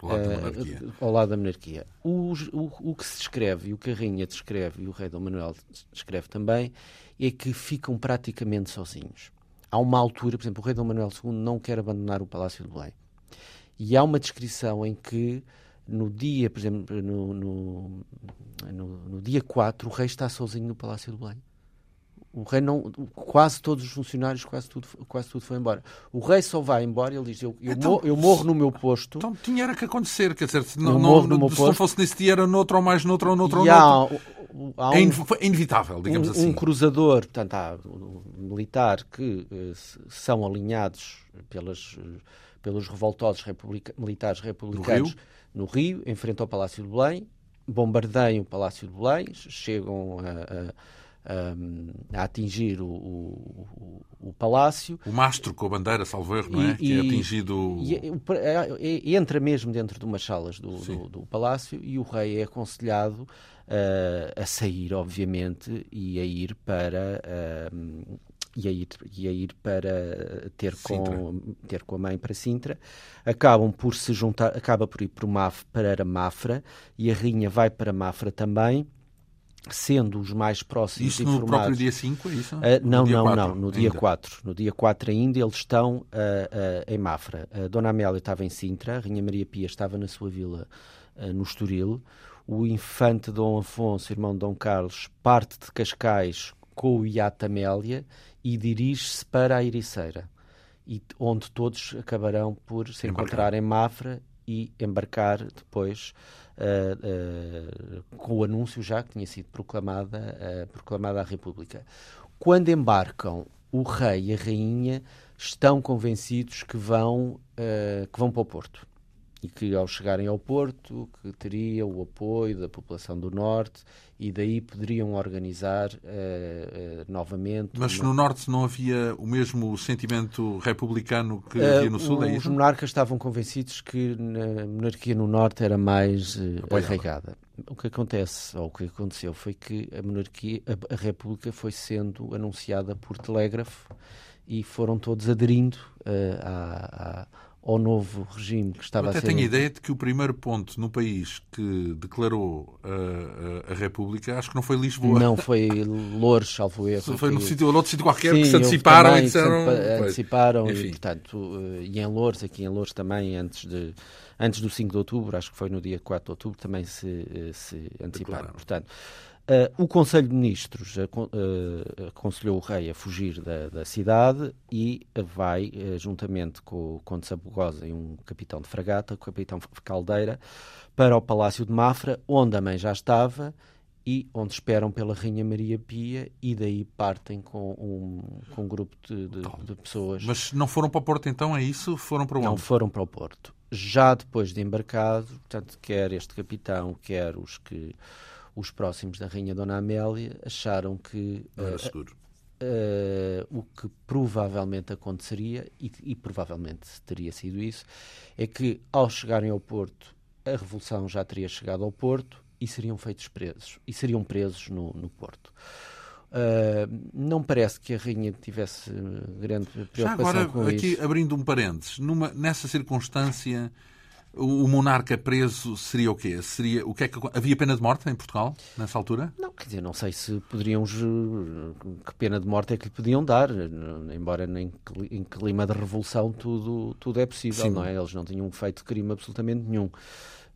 ao lado da monarquia. Uh, ao lado da monarquia. O, o, o, que se descreve, e o que a rainha descreve, e o rei Dom Manuel descreve também, é que ficam praticamente sozinhos. Há uma altura, por exemplo, o rei Dom Manuel II não quer abandonar o Palácio de Belém. E há uma descrição em que no dia, por exemplo, no, no, no, no dia 4, o rei está sozinho no Palácio de Belém. O rei não, quase todos os funcionários, quase tudo, quase tudo foi embora. O rei só vai embora, ele diz: Eu, eu, então, morro, eu morro, no meu posto. Então tinha era que acontecer, quer dizer, se não, não, se não fosse nesse dia, era noutro ou mais noutro ou noutro ou noutro. Há, há é um, é inevitável, digamos um, assim. Um cruzador, portanto, há um militar que uh, são alinhados pelas, uh, pelos revoltosos republica militares republicanos no Rio? no Rio, em frente ao Palácio de Belém, bombardeiam o Palácio de Belém, chegam a, a a atingir o, o, o, palácio. O mastro com a bandeira, salvo erro, não é? E, que é atingido. E, e, entra mesmo dentro de umas salas do, do, do palácio e o rei é aconselhado uh, a sair, obviamente, e a ir para. Uh, e a ir, e a ir para ter com, ter com a mãe para Sintra, acabam por se juntar, acaba por ir para, Maf, para Mafra e a rainha vai para Mafra também sendo os mais próximos isso informados... no próprio dia 5, é isso? Uh, não, não, 4, não, no dia 4. No dia 4 ainda eles estão uh, uh, em Mafra. A Dona Amélia estava em Sintra, a Rainha Maria Pia estava na sua vila no Estoril. O infante Dom Afonso, irmão de Dom Carlos, parte de Cascais com o iate Amélia e dirige-se para a Ericeira, e, onde todos acabarão por se embarcar. encontrar em Mafra e embarcar depois com o anúncio já que tinha sido proclamada, uh, proclamada a República. Quando embarcam, o rei e a rainha estão convencidos que vão, que vão para o Porto e que ao chegarem ao Porto que teria o apoio da população do Norte e daí poderiam organizar uh, uh, novamente. Mas uma... no Norte não havia o mesmo sentimento republicano que havia no Sul? Uh, é os monarcas estavam convencidos que a monarquia no Norte era mais arraigada. O que acontece, ou o que aconteceu, foi que a monarquia, a, a República foi sendo anunciada por telégrafo e foram todos aderindo à, à ao novo regime que estava Eu até a ser... tenho a ideia de que o primeiro ponto no país que declarou a, a, a República, acho que não foi Lisboa. Não, foi Lourdes, salvo (laughs) erro. Foi no sítio, outro sítio qualquer Sim, que se anteciparam também, e disseram... Anteciparam e, portanto, eh, e em Lourdes, aqui em Lourdes também, antes, de, antes do 5 de outubro, acho que foi no dia 4 de outubro, também se, eh, se anteciparam. Portanto, Uh, o Conselho de Ministros uh, uh, aconselhou o rei a fugir da, da cidade e vai, juntamente com o Conde Sabugosa e um capitão de fragata, o capitão Caldeira, para o Palácio de Mafra, onde a mãe já estava e onde esperam pela Rainha Maria Pia e daí partem com um, com um grupo de, de, de pessoas. Mas não foram para o Porto então, é isso? Foram para onde? Não foram para o Porto. Já depois de embarcado, portanto, quer este capitão, quer os que os próximos da Rainha Dona Amélia acharam que não era seguro. Uh, uh, o que provavelmente aconteceria, e, e, provavelmente teria sido isso, é que ao chegarem ao Porto, a Revolução já teria chegado ao Porto e seriam feitos presos, e seriam presos no, no Porto. Uh, não parece que a rainha tivesse grande preocupação Já agora, com aqui isso. abrindo um parênteses, numa, nessa circunstância o monarca preso seria o quê? Seria, o que é que, havia pena de morte em Portugal nessa altura? Não, quer dizer, não sei se poderiam. Que pena de morte é que lhe podiam dar, embora em, clima de revolução tudo, tudo é possível, Sim. não é? Eles não tinham feito crime absolutamente nenhum.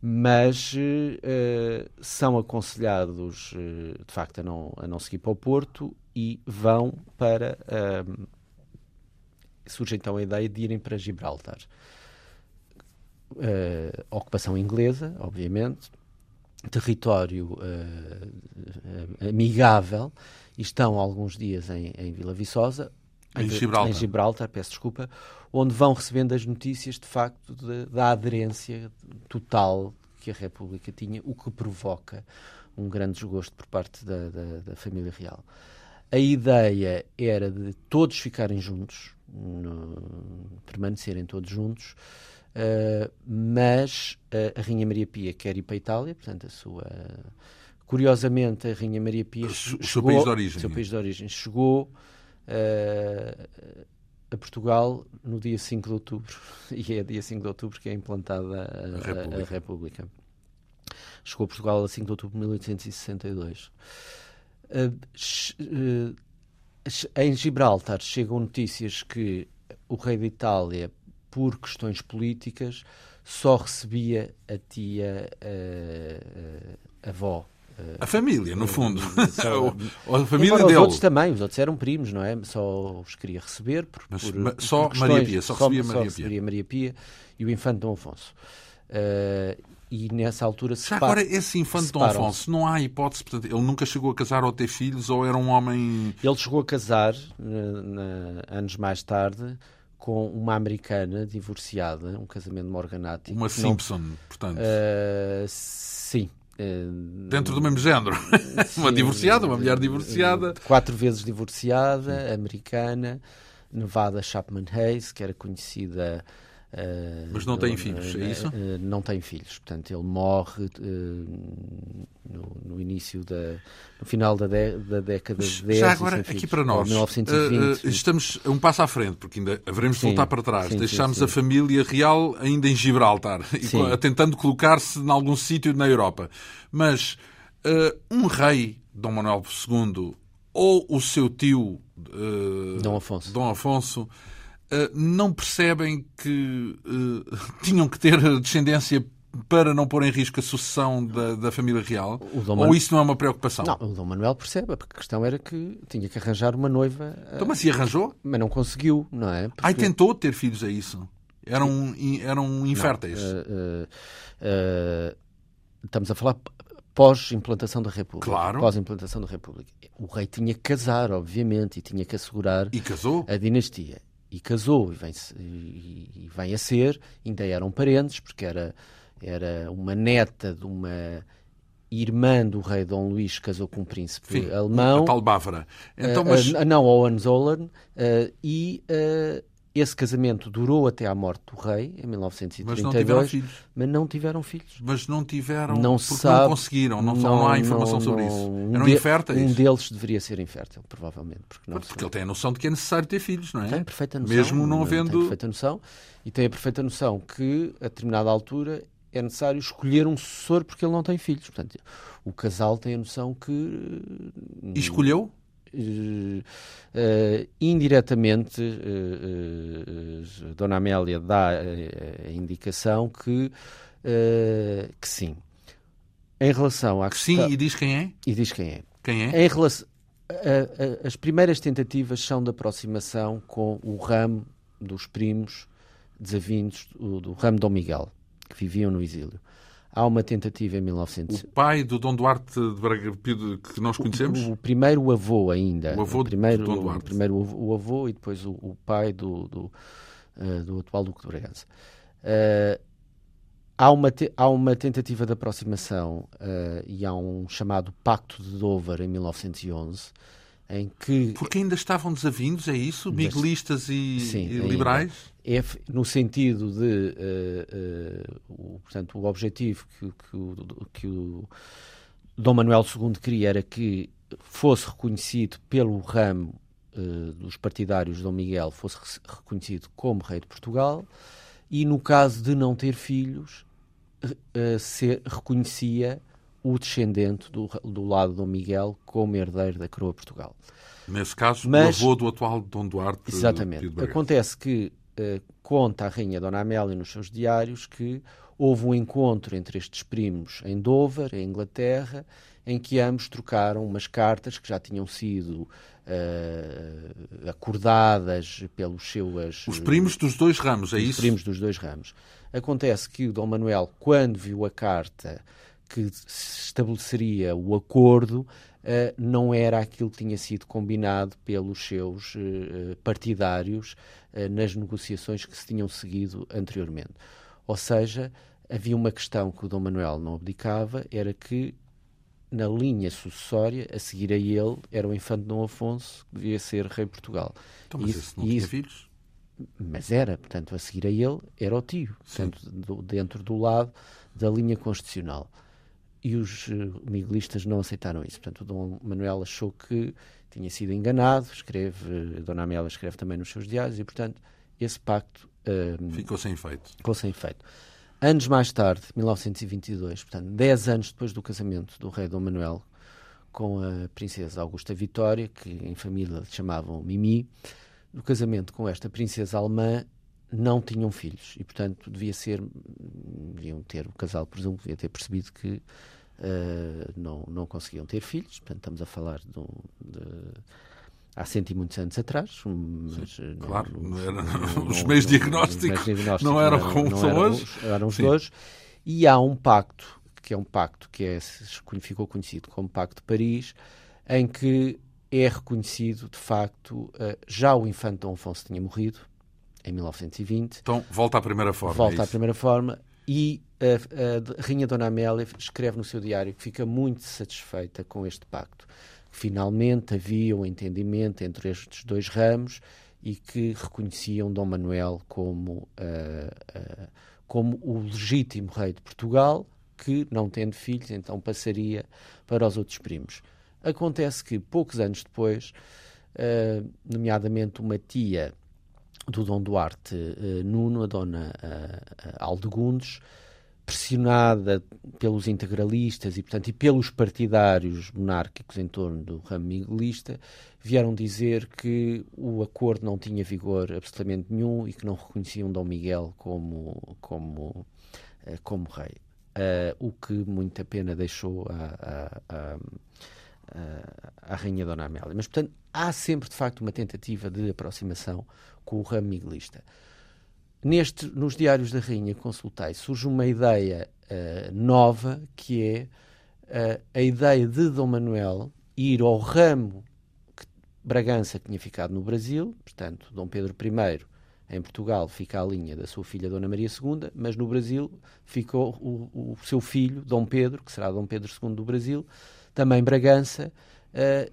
mas uh, são aconselhados, uh, de facto, a não, a não seguir para o Porto e vão para. Uh, surge então a ideia de irem para Gibraltar. Ocupação inglesa, obviamente, território amigável, e estão alguns dias em, em Vila Viçosa, em, em, Gibraltar. em Gibraltar, peço desculpa, onde vão recebendo as notícias de facto de, da aderência total que a República tinha, o que provoca um grande desgosto por parte da, da, da família real. A ideia era de todos ficarem juntos, no, permanecerem todos juntos, uh, mas uh, a Rainha Maria Pia quer ir para a Itália, portanto, a sua. Curiosamente, a Rainha Maria Pia. O chegou, seu país de origem. Seu país de origem chegou uh, a Portugal no dia 5 de outubro. (laughs) E é dia 5 de outubro que é implantada a, a, República. a República. Chegou a Portugal a 5 de outubro de 1862. Uh, uh, em Gibraltar chegam notícias que o rei da Itália, por questões políticas, só recebia a tia uh, avó a família, no fundo. (laughs) Só, (laughs) a família dele. Os outros também, os outros eram primos, não é? Só os queria receber. Por, Mas, por, só por Maria Pia, só recebia, só, Maria, só recebia Maria Pia e o infante Dom Afonso. Uh, e nessa altura se Já agora, esse infante Dom Afonso, não há hipótese, portanto, ele nunca chegou a casar ou ter filhos, ou era um homem. Ele chegou a casar na, na, anos mais tarde com uma americana divorciada, um casamento morganático. Uma Simpson, não... portanto. Uh, sim, Dentro do mesmo género. (laughs) Sim, uma divorciada, uma mulher divorciada. Quatro vezes divorciada, americana, Nevada Chapman Hayes, que era conhecida Uh, Mas não tem filhos, é isso? Uh, não tem filhos. Portanto, ele morre no, no, início da. no final da, de, da década de 10. Já agora, aqui para nós, 1920, estamos um passo à frente, porque ainda haveremos de voltar para trás. Sim, Deixámos sim, sim. a família real ainda em Gibraltar, (laughs) e, tentando colocar-se em algum sítio na Europa. Mas um rei, Dom Manuel II, ou o seu tio, Dom Afonso. Dom Afonso eh, não percebem que uh, (laughs) tinham que ter descendência para não pôr em risco a sucessão da, da família real? Ou isso não é uma preocupação? Não, o Dom Manuel percebe, porque a questão era que tinha que arranjar uma noiva. Uh... Então, mas se arranjou? Mas não conseguiu, não é? Porque... Ai, tentou ter filhos, é isso? Eram, eram inférteis? Não, estamos a falar pós-implantação da República. Claro. Pós-implantação da República. O rei tinha que casar, obviamente, e tinha que assegurar e casou? a dinastia e casou e vem, e, e vem a ser, ainda eram parentes, porque era, era uma neta de uma irmã do rei Dom Luís que casou com um príncipe Sim, alemão. A tal Bávara. Então, mas... uh, não, Hohenzollern. Uh, e uh, esse casamento durou até à morte do rei, em 1932. Mas não tiveram filhos. Mas não tiveram filhos. Mas não tiveram, não porque sabe, não conseguiram, não, não, não há informação não, sobre isso. Eram de, inférteis? Um deles deveria ser infértil, provavelmente. Porque, não porque ele tem a noção de que é necessário ter filhos, não é? Tem perfeita noção. Mesmo não havendo... Tem perfeita noção. E tem a perfeita noção que, a determinada altura, é necessário escolher um sucessor porque ele não tem filhos. Portanto, o casal tem a noção que... E escolheu? Uh, indiretamente, uh, Dona Amélia dá a indicação que, que sim. Em relação à que Sim, e diz quem é? E diz quem é. Quem é? Em relação, a, a, as primeiras tentativas são de aproximação com o ramo dos primos desavindos do, do ramo Dom Miguel, que viviam no exílio. Há uma tentativa em 1900. O pai do Dom Duarte de Braga que nós conhecemos? O, o, primeiro avô ainda. O avô o primeiro, do Dom Duarte. O, primeiro o avô e depois o, o pai do, do, uh, do, atual Duque de Bragança. Uh, há, uma te, há uma tentativa de aproximação uh, e há um chamado Pacto de Dover em 1911 em que... Porque ainda estavam desavindos, é isso? Miguelistas e, Sim, e liberais? É no sentido de, uh, uh, o, portanto, o objetivo que, que, o, que o Dom Manuel II queria era que fosse reconhecido pelo ramo uh, dos partidários de Dom Miguel, fosse reconhecido como rei de Portugal, e no caso de não ter filhos, ser, reconhecia o descendente do, do lado de Dom Miguel como herdeiro da coroa Portugal. Nesse caso, Mas, o avô do atual Dom Duarte. Exatamente. Acontece que uh, conta a rainha Dona Amélia nos seus diários que houve um encontro entre estes primos em Dover, em Inglaterra, em que ambos trocaram umas cartas que já tinham sido uh, acordadas pelos seus. Os primos dos dois ramos, é os isso? Os primos dos dois ramos. Acontece que o Dom Manuel, quando viu a carta que estabeleceria o acordo, uh, não era aquilo que tinha sido combinado pelos seus uh, partidários nas negociações que se tinham seguido anteriormente. Ou seja, havia uma questão que o Dom Manuel não abdicava, era que na linha sucessória, a seguir a ele, era o infante Dom Afonso, que devia ser rei de Portugal. Então, mas isso, não tinha isso, filhos? Mas era, portanto, a seguir a ele era o tio, portanto, do, dentro do lado da linha constitucional. E os uh, miguelistas não aceitaram isso. Portanto, o Dom Manuel achou que tinha sido enganado, escreve, a Dona Amélia escreve também nos seus diários, e, portanto, esse pacto... Uh, ficou sem efeito. Ficou sem efeito. Anos mais tarde, 1922, portanto, 10 anos depois do casamento do rei Dom Manuel com a princesa Augusta Vitória, que em família chamavam Mimi, no casamento com esta princesa alemã não tinham filhos e, portanto, devia ser, deviam ter, o casal, presumo, devia ter percebido que uh, não, não conseguiam ter filhos, portanto, estamos a falar de, de há cento e muitos anos atrás. Mas Sim, não, claro, não, era, não, (laughs) os meios diagnósticos não eram como são hoje. Eram os dois. E há um pacto, que é um pacto que é, ficou conhecido como Pacto de Paris, em que é reconhecido, de facto, eh, já o infante Dom Afonso tinha morrido, em 1920. Então, volta à primeira forma. Volta é à primeira forma. E a, a Rainha Dona Amélia escreve no seu diário que fica muito satisfeita com este pacto finalmente havia um entendimento entre estes dois ramos e que reconheciam Dom Manuel como, uh, uh, como o legítimo rei de Portugal, que, não tendo filhos, então passaria para os outros primos. Acontece que, poucos anos depois, uh, nomeadamente uma tia do Dom Duarte Nuno, a Dona Aldegundes, pressionada pelos integralistas e, portanto, e pelos partidários monárquicos em torno do ramo miguelista, vieram dizer que o acordo não tinha vigor absolutamente nenhum e que não reconheciam Dom Miguel como, como, eh, como rei. Uh, o que muita pena deixou a, a, a, a, Rainha Dona Amélia. Mas, portanto, há sempre, de facto, uma tentativa de aproximação com o ramo miguelista. Neste, nos diários da Rainha consultei, surge uma ideia uh, nova que é uh, a ideia de Dom Manuel ir ao ramo que Bragança tinha ficado no Brasil, portanto, Dom Pedro I em Portugal fica a linha da sua filha Dona Maria II, mas no Brasil ficou o, o seu filho, Dom Pedro, que será Dom Pedro II do Brasil, também Bragança, uh,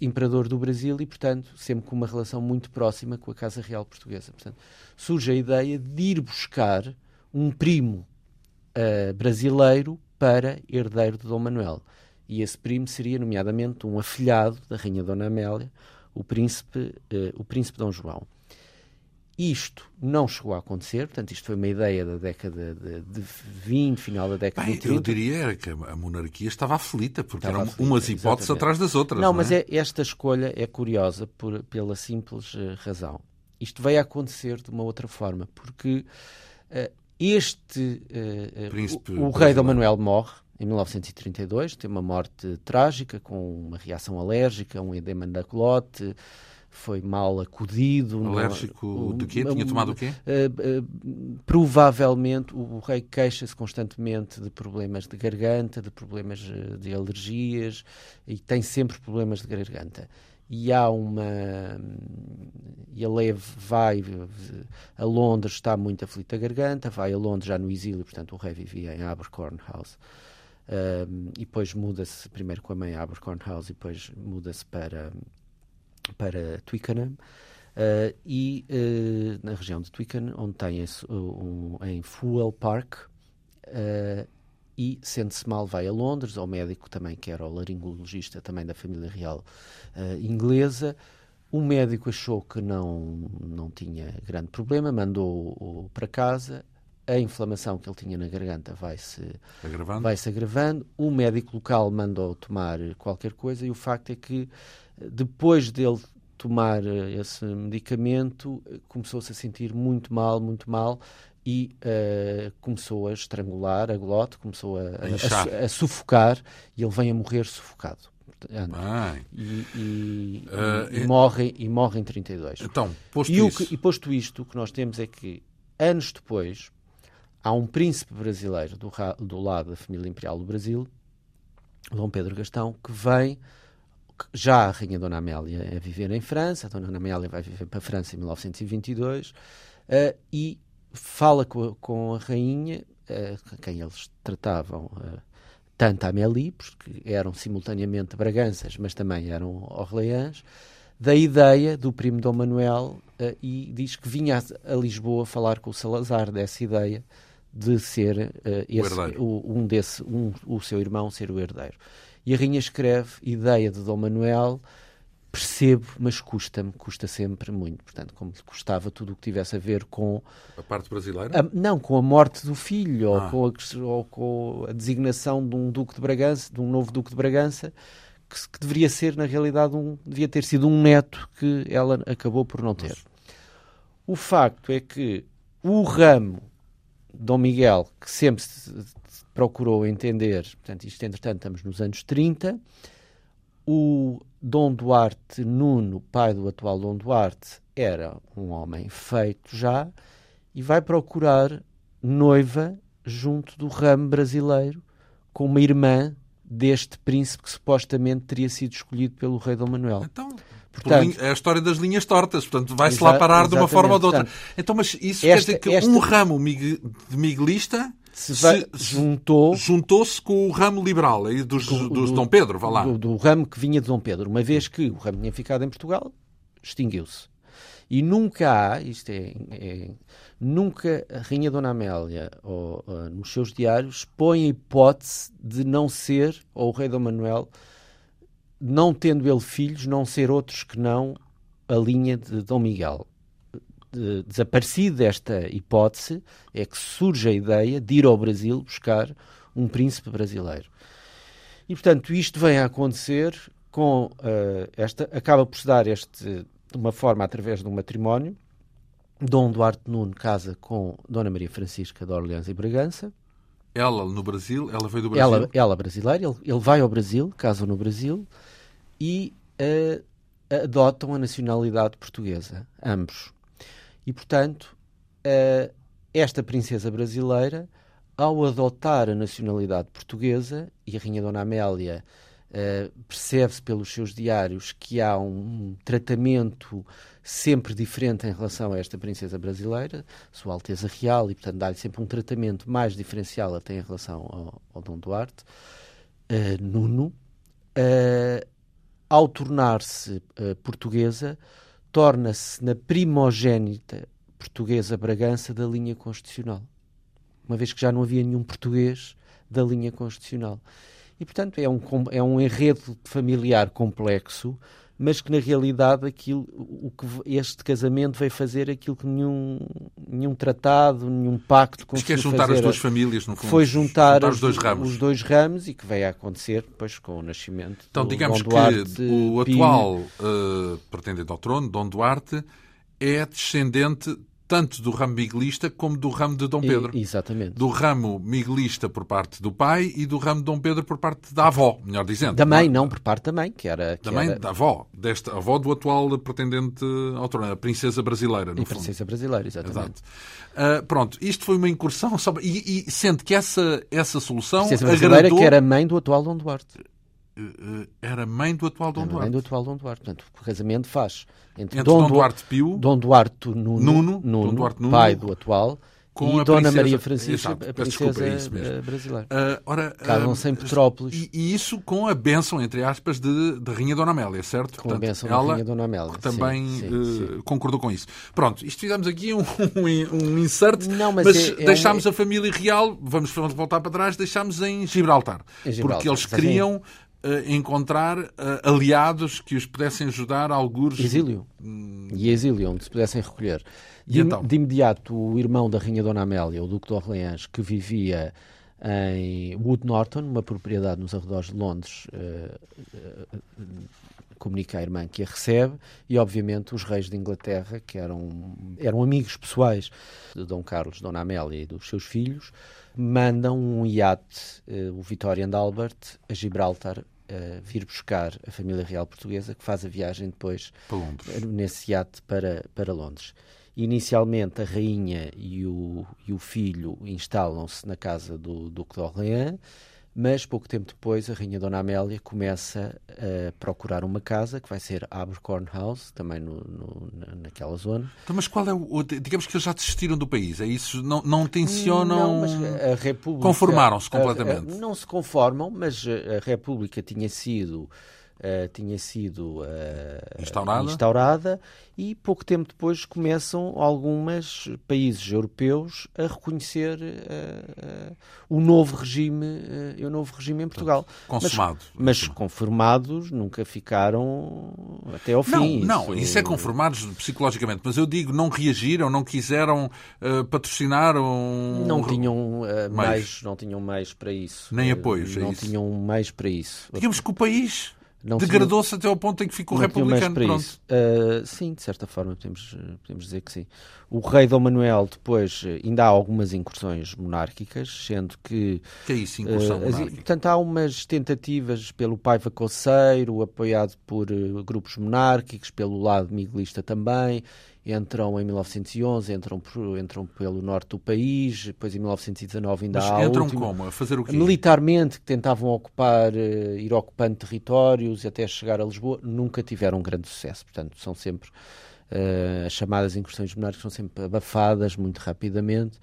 imperador do Brasil e, portanto, sempre com uma relação muito próxima com a Casa Real Portuguesa. Portanto, surge a ideia de ir buscar um primo uh, brasileiro para herdeiro de Dom Manuel. E esse primo seria, nomeadamente, um afilhado da Rainha Dona Amélia, o príncipe, uh, o príncipe Dom João. Isto não chegou a acontecer, portanto, isto foi uma ideia da década de, de 20, final da década Bem, de 30. Eu diria que a monarquia estava aflita, porque estava eram aflita, umas hipóteses exatamente. atrás das outras. Não, não mas é? é, esta escolha é curiosa por, pela simples uh, razão. Isto veio a acontecer de uma outra forma, porque uh, este. Uh, o, o rei Dom Manuel morre em 1932, tem uma morte trágica, com uma reação alérgica, um edema da colote foi mal acudido. Alérgico de quê? Tinha tomado o quê? Uh, uh, provavelmente o, rei queixa-se constantemente de problemas de garganta, de problemas eh, de alergias e tem sempre problemas de garganta. E há uma. E a Lev vai a Londres, está muito aflita a garganta, vai a Londres já no exílio, portanto o rei vivia em Abercorn House. e depois muda-se primeiro com a mãe a Abercorn House e depois muda-se para para Twickenham. Uh, e uh, na região de Twickenham, onde tem esse, um, em Fuel Park, uh, e sente-se mal vai a Londres, ao médico também, que era o laringologista também da família real inglesa. O médico achou que não, não tinha grande problema, mandou-o para casa. A inflamação que ele tinha na garganta vai-se agravando. vai -se agravando. O médico local mandou tomar qualquer coisa e o facto é que depois dele tomar eh, esse medicamento, começou-se a sentir muito mal, muito mal, e uh, começou a estrangular a glote, começou a, a, a, a, sufocar e ele vem a morrer sufocado. E, e, uh, e, morre, e morre em 32. Então, posto e, isso... que, e posto isto, o que nós temos é que, anos depois, há um príncipe brasileiro do, do lado da família imperial do Brasil, Dom Pedro Gastão, que vem já a Rainha Dona Amélia a viver em França, a Dona Amélia vai viver para a França em 1922, uh, e fala com a, com a Rainha, uh, quem eles tratavam uh, tanto a Amélie, porque eram simultaneamente Braganças, mas também eram Orleans, da ideia do primo Dom Manuel uh, e diz que vinha a, a, Lisboa falar com o Salazar dessa ideia de ser uh, esse, o, um desse, um, o seu irmão ser o herdeiro. E a rainha escreve ideia de Dom Manuel percebo, mas custa-me, custa sempre muito. Portanto, como custava tudo o que tivesse a ver com. A parte brasileira? A, não, com a morte do filho, ah. ou, com a, ou, com a, designação de um Duque de Bragança, de um novo Duque de Bragança, que, que, deveria ser, na realidade, um, devia ter sido um neto que ela acabou por não ter. Mas... O facto é que o ramo Dom Miguel, que sempre procurou entender, portanto, isto entretanto estamos nos anos 30, o Dom Duarte Nuno, pai do atual Dom Duarte, era um homem feito já e vai procurar noiva junto do ramo brasileiro com uma irmã deste príncipe que supostamente teria sido escolhido pelo rei Dom Manuel. Então, portanto, é a história das linhas tortas, portanto vai-se lá parar de uma forma ou de outra. Portanto, então, mas isso esta, quer dizer que esta... um ramo de miguelista se, se juntou juntou-se com o ramo liberal aí dos, do, dos do, Dom Pedro, vá lá. Do, do, ramo que vinha de Dom Pedro, uma vez que o ramo tinha ficado em Portugal, extinguiu-se. E nunca há, isto é, é, nunca a Rainha Dona Amélia, ou, ou, nos seus diários, põe a hipótese de não ser, ou o rei Dom Manuel, não tendo ele filhos, não ser outros que não a linha de Dom Miguel de, desaparecido desta hipótese, é que surge a ideia de ir ao Brasil buscar um príncipe brasileiro. E, portanto, isto vem a acontecer com uh, esta. acaba por se dar este, de uma forma através de um matrimónio. Dom Duarte Nuno casa com Dona Maria Francisca de Orleans e Bragança. Ela no Brasil, ela veio do Brasil? Ela, ela brasileira, ele, ele vai ao Brasil, casa no Brasil e uh, adotam a nacionalidade portuguesa, ambos. E, portanto, esta princesa brasileira, ao adotar a nacionalidade portuguesa, e a Rainha Dona Amélia percebe-se pelos seus diários que há um tratamento sempre diferente em relação a esta princesa brasileira, Sua Alteza Real, e, portanto, dá-lhe sempre um tratamento mais diferencial até em relação ao, ao Dom Duarte, Nuno. ao tornar-se portuguesa, torna-se na primogênita portuguesa Bragança da linha constitucional. Uma vez que já não havia nenhum português da linha constitucional. E, portanto, é um, é um enredo familiar complexo, mas que na realidade aquilo, o que este casamento veio fazer aquilo que nenhum, nenhum tratado, nenhum pacto conseguiu fazer. juntar as duas famílias, no fundo. Foi juntar, juntar os, dois ramos. os dois ramos e que veio a acontecer depois com o nascimento Então, do digamos Dom Duarte que o atual uh, pretendente ao trono, Dom Duarte, é descendente tanto do ramo miguelista como do ramo de Dom Pedro. E, exatamente. Do ramo miguelista por parte do pai e do ramo de Dom Pedro por parte da avó, melhor dizendo. Da mãe, não, por parte da mãe, que era... Que da mãe, era... da avó, desta avó do atual pretendente ao trono, a princesa brasileira, no e fundo. princesa brasileira, exatamente. Uh, pronto, isto foi uma incursão, só... e, e sente que essa, essa solução princesa brasileira agradou... que era mãe do atual Dom Duarte. Uh, era mãe do atual Dom era Duarte. Mãe do atual Dom Duarte. Portanto, o casamento faz entre, entre Dom, Dom Duarte Pio, Dom Duarte Nuno, Nuno, Nuno, Dom Duarte Nuno pai do atual, com e a Dona princesa, Maria Francisca, exato, a princesa desculpa, é brasileira. Uh, ora, Casam-se em Petrópolis. E, e, isso com a bênção, entre aspas, de, de Rainha Dona Amélia, certo? Com Portanto, a bênção ela, da Rainha Dona Amélia. Que também sim, sim, uh, sim. concordou com isso. Pronto, isto fizemos aqui um, (laughs) um, um insert, Não, mas, mas é, deixámos é um... a família real, vamos voltar para trás, deixámos em Gibraltar. Em Gibraltar porque eles queriam encontrar uh, aliados que os pudessem ajudar a alguns. Exílio. Hum... E exílio, onde se pudessem recolher. De, então? de imediato, o irmão da Rainha Dona Amélia, o Duque de Orleans, que vivia em Wood Norton, uma propriedade nos arredores de Londres, uh, uh, comunica à irmã que a recebe e, obviamente, os reis de Inglaterra, que eram, eram amigos pessoais de Dom Carlos, Dona Amélia e dos seus filhos, mandam um iate, uh, o Victoria and Albert, a Gibraltar, uh, vir buscar a família real portuguesa, que faz a viagem depois nesse iate para, para Londres. Inicialmente, a rainha e o, e o filho instalam-se na casa do Duque de Orléans mas pouco tempo depois a Rainha Dona Amélia começa a procurar uma casa que vai ser Abercorn House, também no, no, naquela zona. Então, mas qual é o. Digamos que eles já desistiram do país, é isso? Não, não tencionam. Não, mas a República. Conformaram-se completamente. A, a, não se conformam, mas a República tinha sido uh, tinha sido uh, instaurada. instaurada. e pouco tempo depois começam alguns países europeus a reconhecer uh, o novo regime, o novo regime em Portugal. Consumado. Mas, mas conformados nunca ficaram até ao fim. Não, isso... não, isso é conformados psicologicamente, mas eu digo, não reagiram, não quiseram patrocinar um... Não tinham mais, não tinham mais para isso. Nem apoios, Não é tinham mais para isso. Digamos que o país Degradou-se até ao ponto em que ficou republicano. Pronto. Uh, sim, de certa forma, podemos, podemos dizer que sim. O rei Dom Manuel, depois, ainda há algumas incursões monárquicas, sendo que. Que é isso, incursão uh, monárquica? Portanto, há umas tentativas pelo Paiva Coceiro, apoiado por uh, grupos monárquicos, pelo lado miguelista também entram em 1911, entram, por, entram pelo norte do país, depois em 1919 ainda Mas há entram última, como? A fazer o quê? Militarmente, que tentavam ocupar, uh, ir ocupando territórios e até chegar a Lisboa, nunca tiveram um grande sucesso. Portanto, são sempre, uh, as chamadas incursões monárquicas são sempre abafadas muito rapidamente.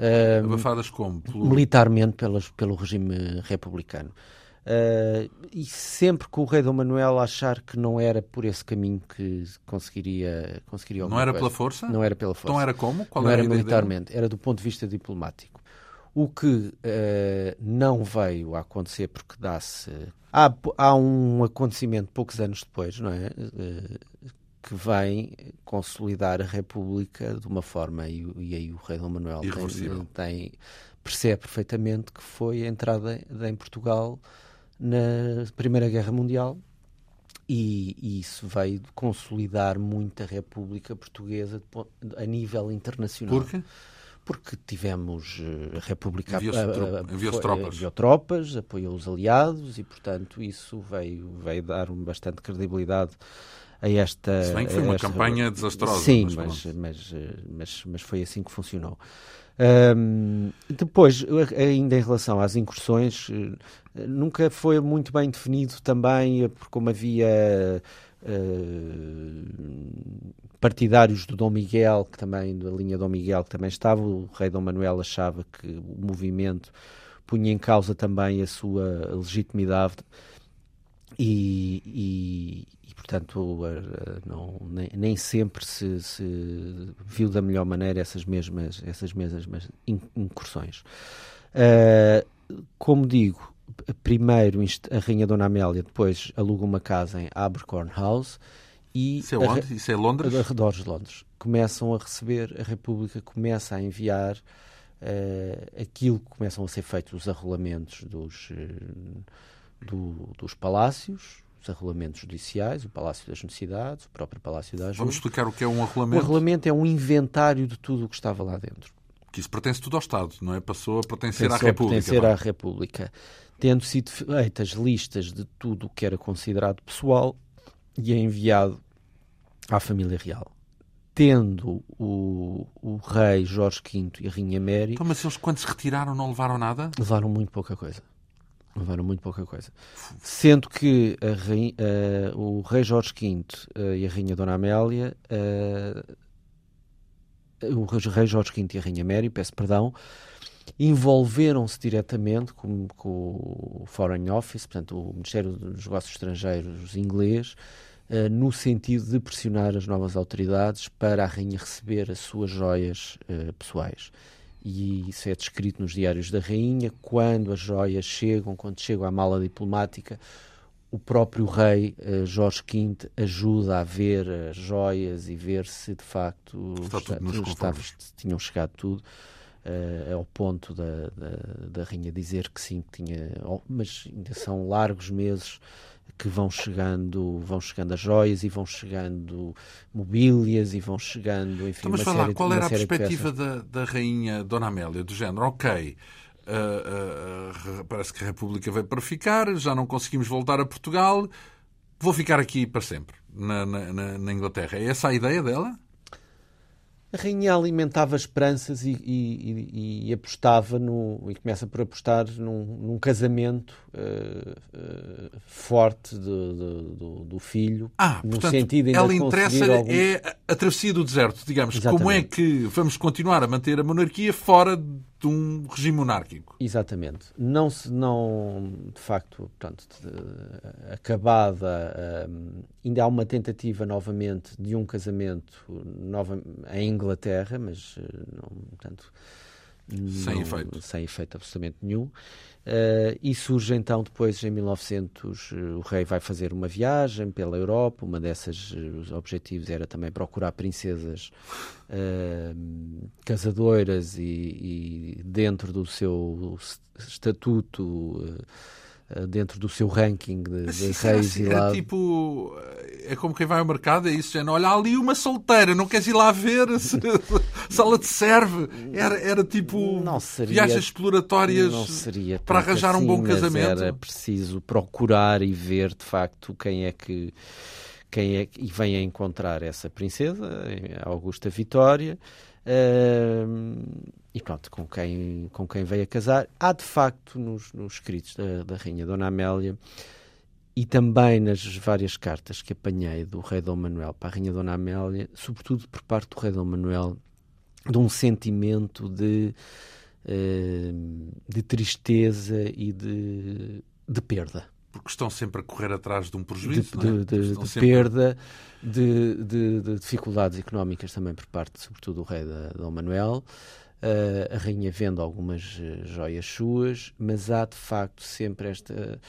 Uh, abafadas como? Pelo... Militarmente pelas, pelo regime republicano. Uh, e sempre que o rei Dom Manuel achar que não era por esse caminho que conseguiria, conseguiria Não era coisa. pela força? Não era pela força. Então era como? Qual não era, era militarmente, era do ponto de vista diplomático. O que uh, não veio a acontecer porque dá-se. Há, há um acontecimento poucos anos depois, não é? Uh, que vem consolidar a República de uma forma, e, e aí o rei Dom Manuel tem, tem, percebe perfeitamente que foi a entrada em Portugal na Primeira Guerra Mundial e, e, isso veio consolidar muito a República Portuguesa a nível internacional. Por quê? Porque tivemos eh, a República enviou tropas. enviou tropas, apoiou os aliados e, portanto, isso veio, veio dar bastante credibilidade a esta. Se bem que foi uma campanha desastrosa. Sim, mas, mas, mas, mas, mas foi assim que funcionou. Um, depois, ainda em relação às incursões, eh, nunca foi muito bem definido também, eh, porque como havia uh, partidários do Dom Miguel, que também, da linha Dom Miguel, que também estava, o rei Dom Manuel achava que o movimento punha em causa também a sua legitimidade e, e, portanto, não, nem, nem, sempre se, se, viu da melhor maneira essas mesmas, essas mesmas incursões. Uh, como digo, primeiro a Rainha Dona Amélia, depois aluga uma casa em Abercorn House e Isso é onde? Isso é Londres? Arredores de Londres. Começam a receber, a República começa a enviar uh, aquilo que começam a ser feitos os arrolamentos dos, uh, do, dos palácios, os arrolamentos judiciais, o Palácio das Necessidades, o próprio Palácio da Ajuda. Vamos explicar o que é um arrolamento? O arrolamento é um inventário de tudo o que estava lá dentro. Que isso pertence tudo ao Estado, não é? Passou a pertencer Passou à República. A pertencer à República. Tendo sido feitas listas de tudo o que era considerado pessoal e é enviado à família real. Tendo o, o rei Jorge V e a rainha Mary... Então, mas eles quando se retiraram não levaram nada? Levaram muito pouca coisa. Levaram muito pouca coisa. Sendo que uh, o rei Jorge V uh, e a rainha Dona Amélia, uh, o rei Jorge V e a rainha Mary, peço perdão, envolveram-se diretamente com, com, o Foreign Office, portanto o Ministério dos Negócios Estrangeiros inglês, no sentido de pressionar as novas autoridades para a rainha receber as suas joias pessoais e isso é descrito nos diários da rainha, quando as joias chegam, quando chegam à mala diplomática, o próprio rei uh, Jorge V ajuda a ver as joias e ver se de facto está, está, tinham chegado tudo. uh, ao ponto da, da, da rainha dizer que sim, que tinha, mas ainda são largos meses que vão chegando, vão chegando as joias e vão chegando mobílias e vão chegando, enfim, então, mas uma série, qual era a perspectiva da, da rainha Dona Amélia, do género, ok, uh, uh, parece que a República veio para ficar, já não conseguimos voltar a Portugal, vou ficar aqui para sempre, na, na, na Inglaterra. É essa a ideia dela? A rainha alimentava esperanças e, e, e, apostava no e começa por apostar num, num casamento uh, uh, forte do, do, do, filho. Ah, no portanto, sentido ela interessa algum... é a travessia do deserto, digamos. Exatamente. Como é que vamos continuar a manter a monarquia fora de um regime monárquico. Exatamente. Não se não de facto, portanto, de, acabada, um, ainda há uma tentativa novamente de um casamento nova em Inglaterra, mas eh, não, portanto, sem não, efeito. Sem efeito absolutamente nenhum. Uh, e surge então depois, em 1900, eh, o rei vai fazer uma viagem pela Europa. Uma dessas os objetivos era também procurar princesas uh, casadoras e, e, dentro do seu estatuto. Uh, eh, dentro do seu ranking de, de reis assim, e lá... É tipo, é como quem vai ao mercado, é isso, não, olha ali uma solteira, não queres ir lá ver (laughs) se, se ela te serve? Era, era tipo seria, viagens exploratórias para arranjar assim, um bom casamento? Era preciso procurar e ver de facto quem é que quem é e vem a encontrar essa princesa, Augusta Vitória. Uh, e pronto, com quem, com quem veio a casar. Há de facto nos, nos escritos da, da Rainha Dona Amélia e também nas várias cartas que apanhei do Rei Dom Manuel para a Rainha Dona Amélia, sobretudo por parte do Rei Dom Manuel, de um sentimento de, uh, de tristeza e de, de perda porque estão sempre a correr atrás de um prejuízo, de, é? de, de perda, de, de, dificuldades económicas também por parte, sobretudo, do rei da, Dom Manuel. Uh, a rainha vende algumas uh, joias suas, mas há de facto sempre esta. Uh,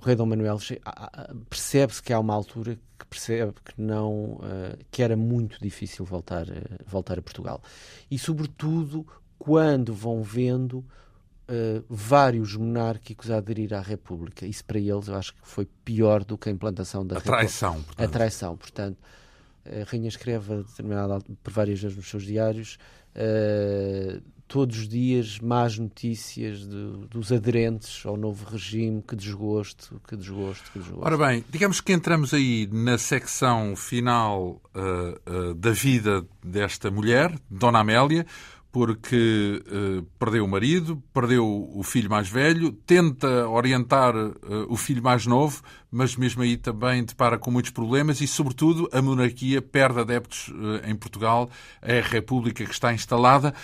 o rei Dom Manuel percebe-se que há uma altura que percebe que não que era muito difícil voltar voltar a Portugal e sobretudo quando vão vendo vários monárquicos a aderir à República. Isso para eles eu acho que foi pior do que a implantação da a traição, República. Portanto. A traição, portanto. A Rainha escreve por várias vezes nos seus diários uh, todos os dias más notícias de, dos aderentes ao novo regime, que desgosto, que desgosto, que desgosto. Ora bem, digamos que entramos aí na secção final uh, da vida desta mulher, Dona Amélia, porque uh, perdeu o marido, perdeu o filho mais velho, tenta orientar uh, o filho mais novo, mas mesmo aí também depara com muitos problemas e, sobretudo, a monarquia perde adeptos uh, em Portugal, é a República que está instalada.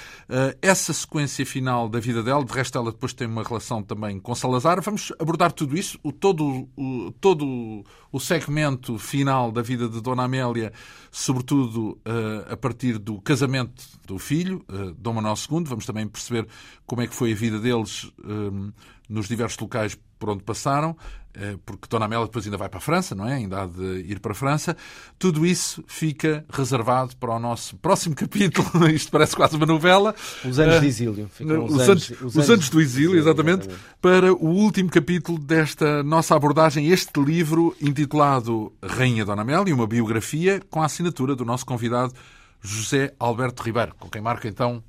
essa sequência final da vida dela, de resto, ela depois tem uma relação também com Salazar. Vamos abordar tudo isso, todo, o, todo o segmento final da vida de Dona Amélia, sobretudo a partir do casamento do filho Dom Manuel II. Vamos também perceber como é que foi a vida deles nos diversos locais por onde passaram, eh, porque Dona Amélia depois ainda vai para a França, não é? Ainda há de ir para a França. Tudo isso fica reservado para o nosso próximo (laughs) capítulo. Isto parece quase uma novela. Os anos de exílio. Os, os, anos, os, anos, os anos do exílio, exatamente, exatamente, para o último capítulo desta nossa abordagem, este livro intitulado Rainha Dona Amélia, uma biografia com a assinatura do nosso convidado José Alberto Ribeiro, com quem marca então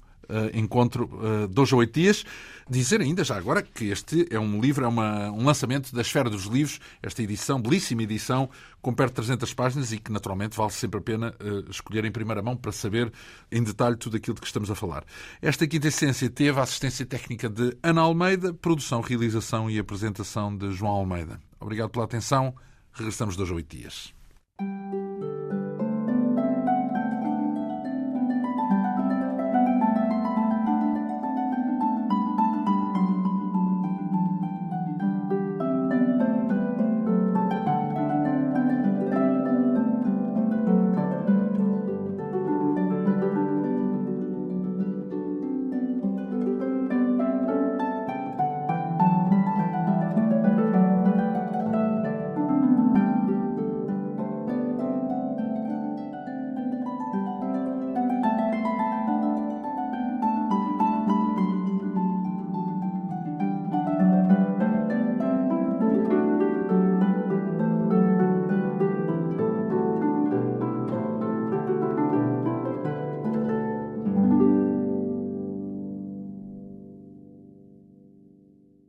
encontro uh, dois ou oito dias. Dizer ainda, já agora, que este é um livro, é uma, um lançamento da Esfera dos Livros, esta edição, belíssima edição, com perto de 300 páginas e que, naturalmente, vale sempre a pena uh, escolher em primeira mão para saber em detalhe tudo aquilo de que estamos a falar. Esta quinta essência teve a assistência técnica de Ana Almeida, produção, realização e apresentação de João Almeida. Obrigado pela atenção. Regressamos dois ou oito dias.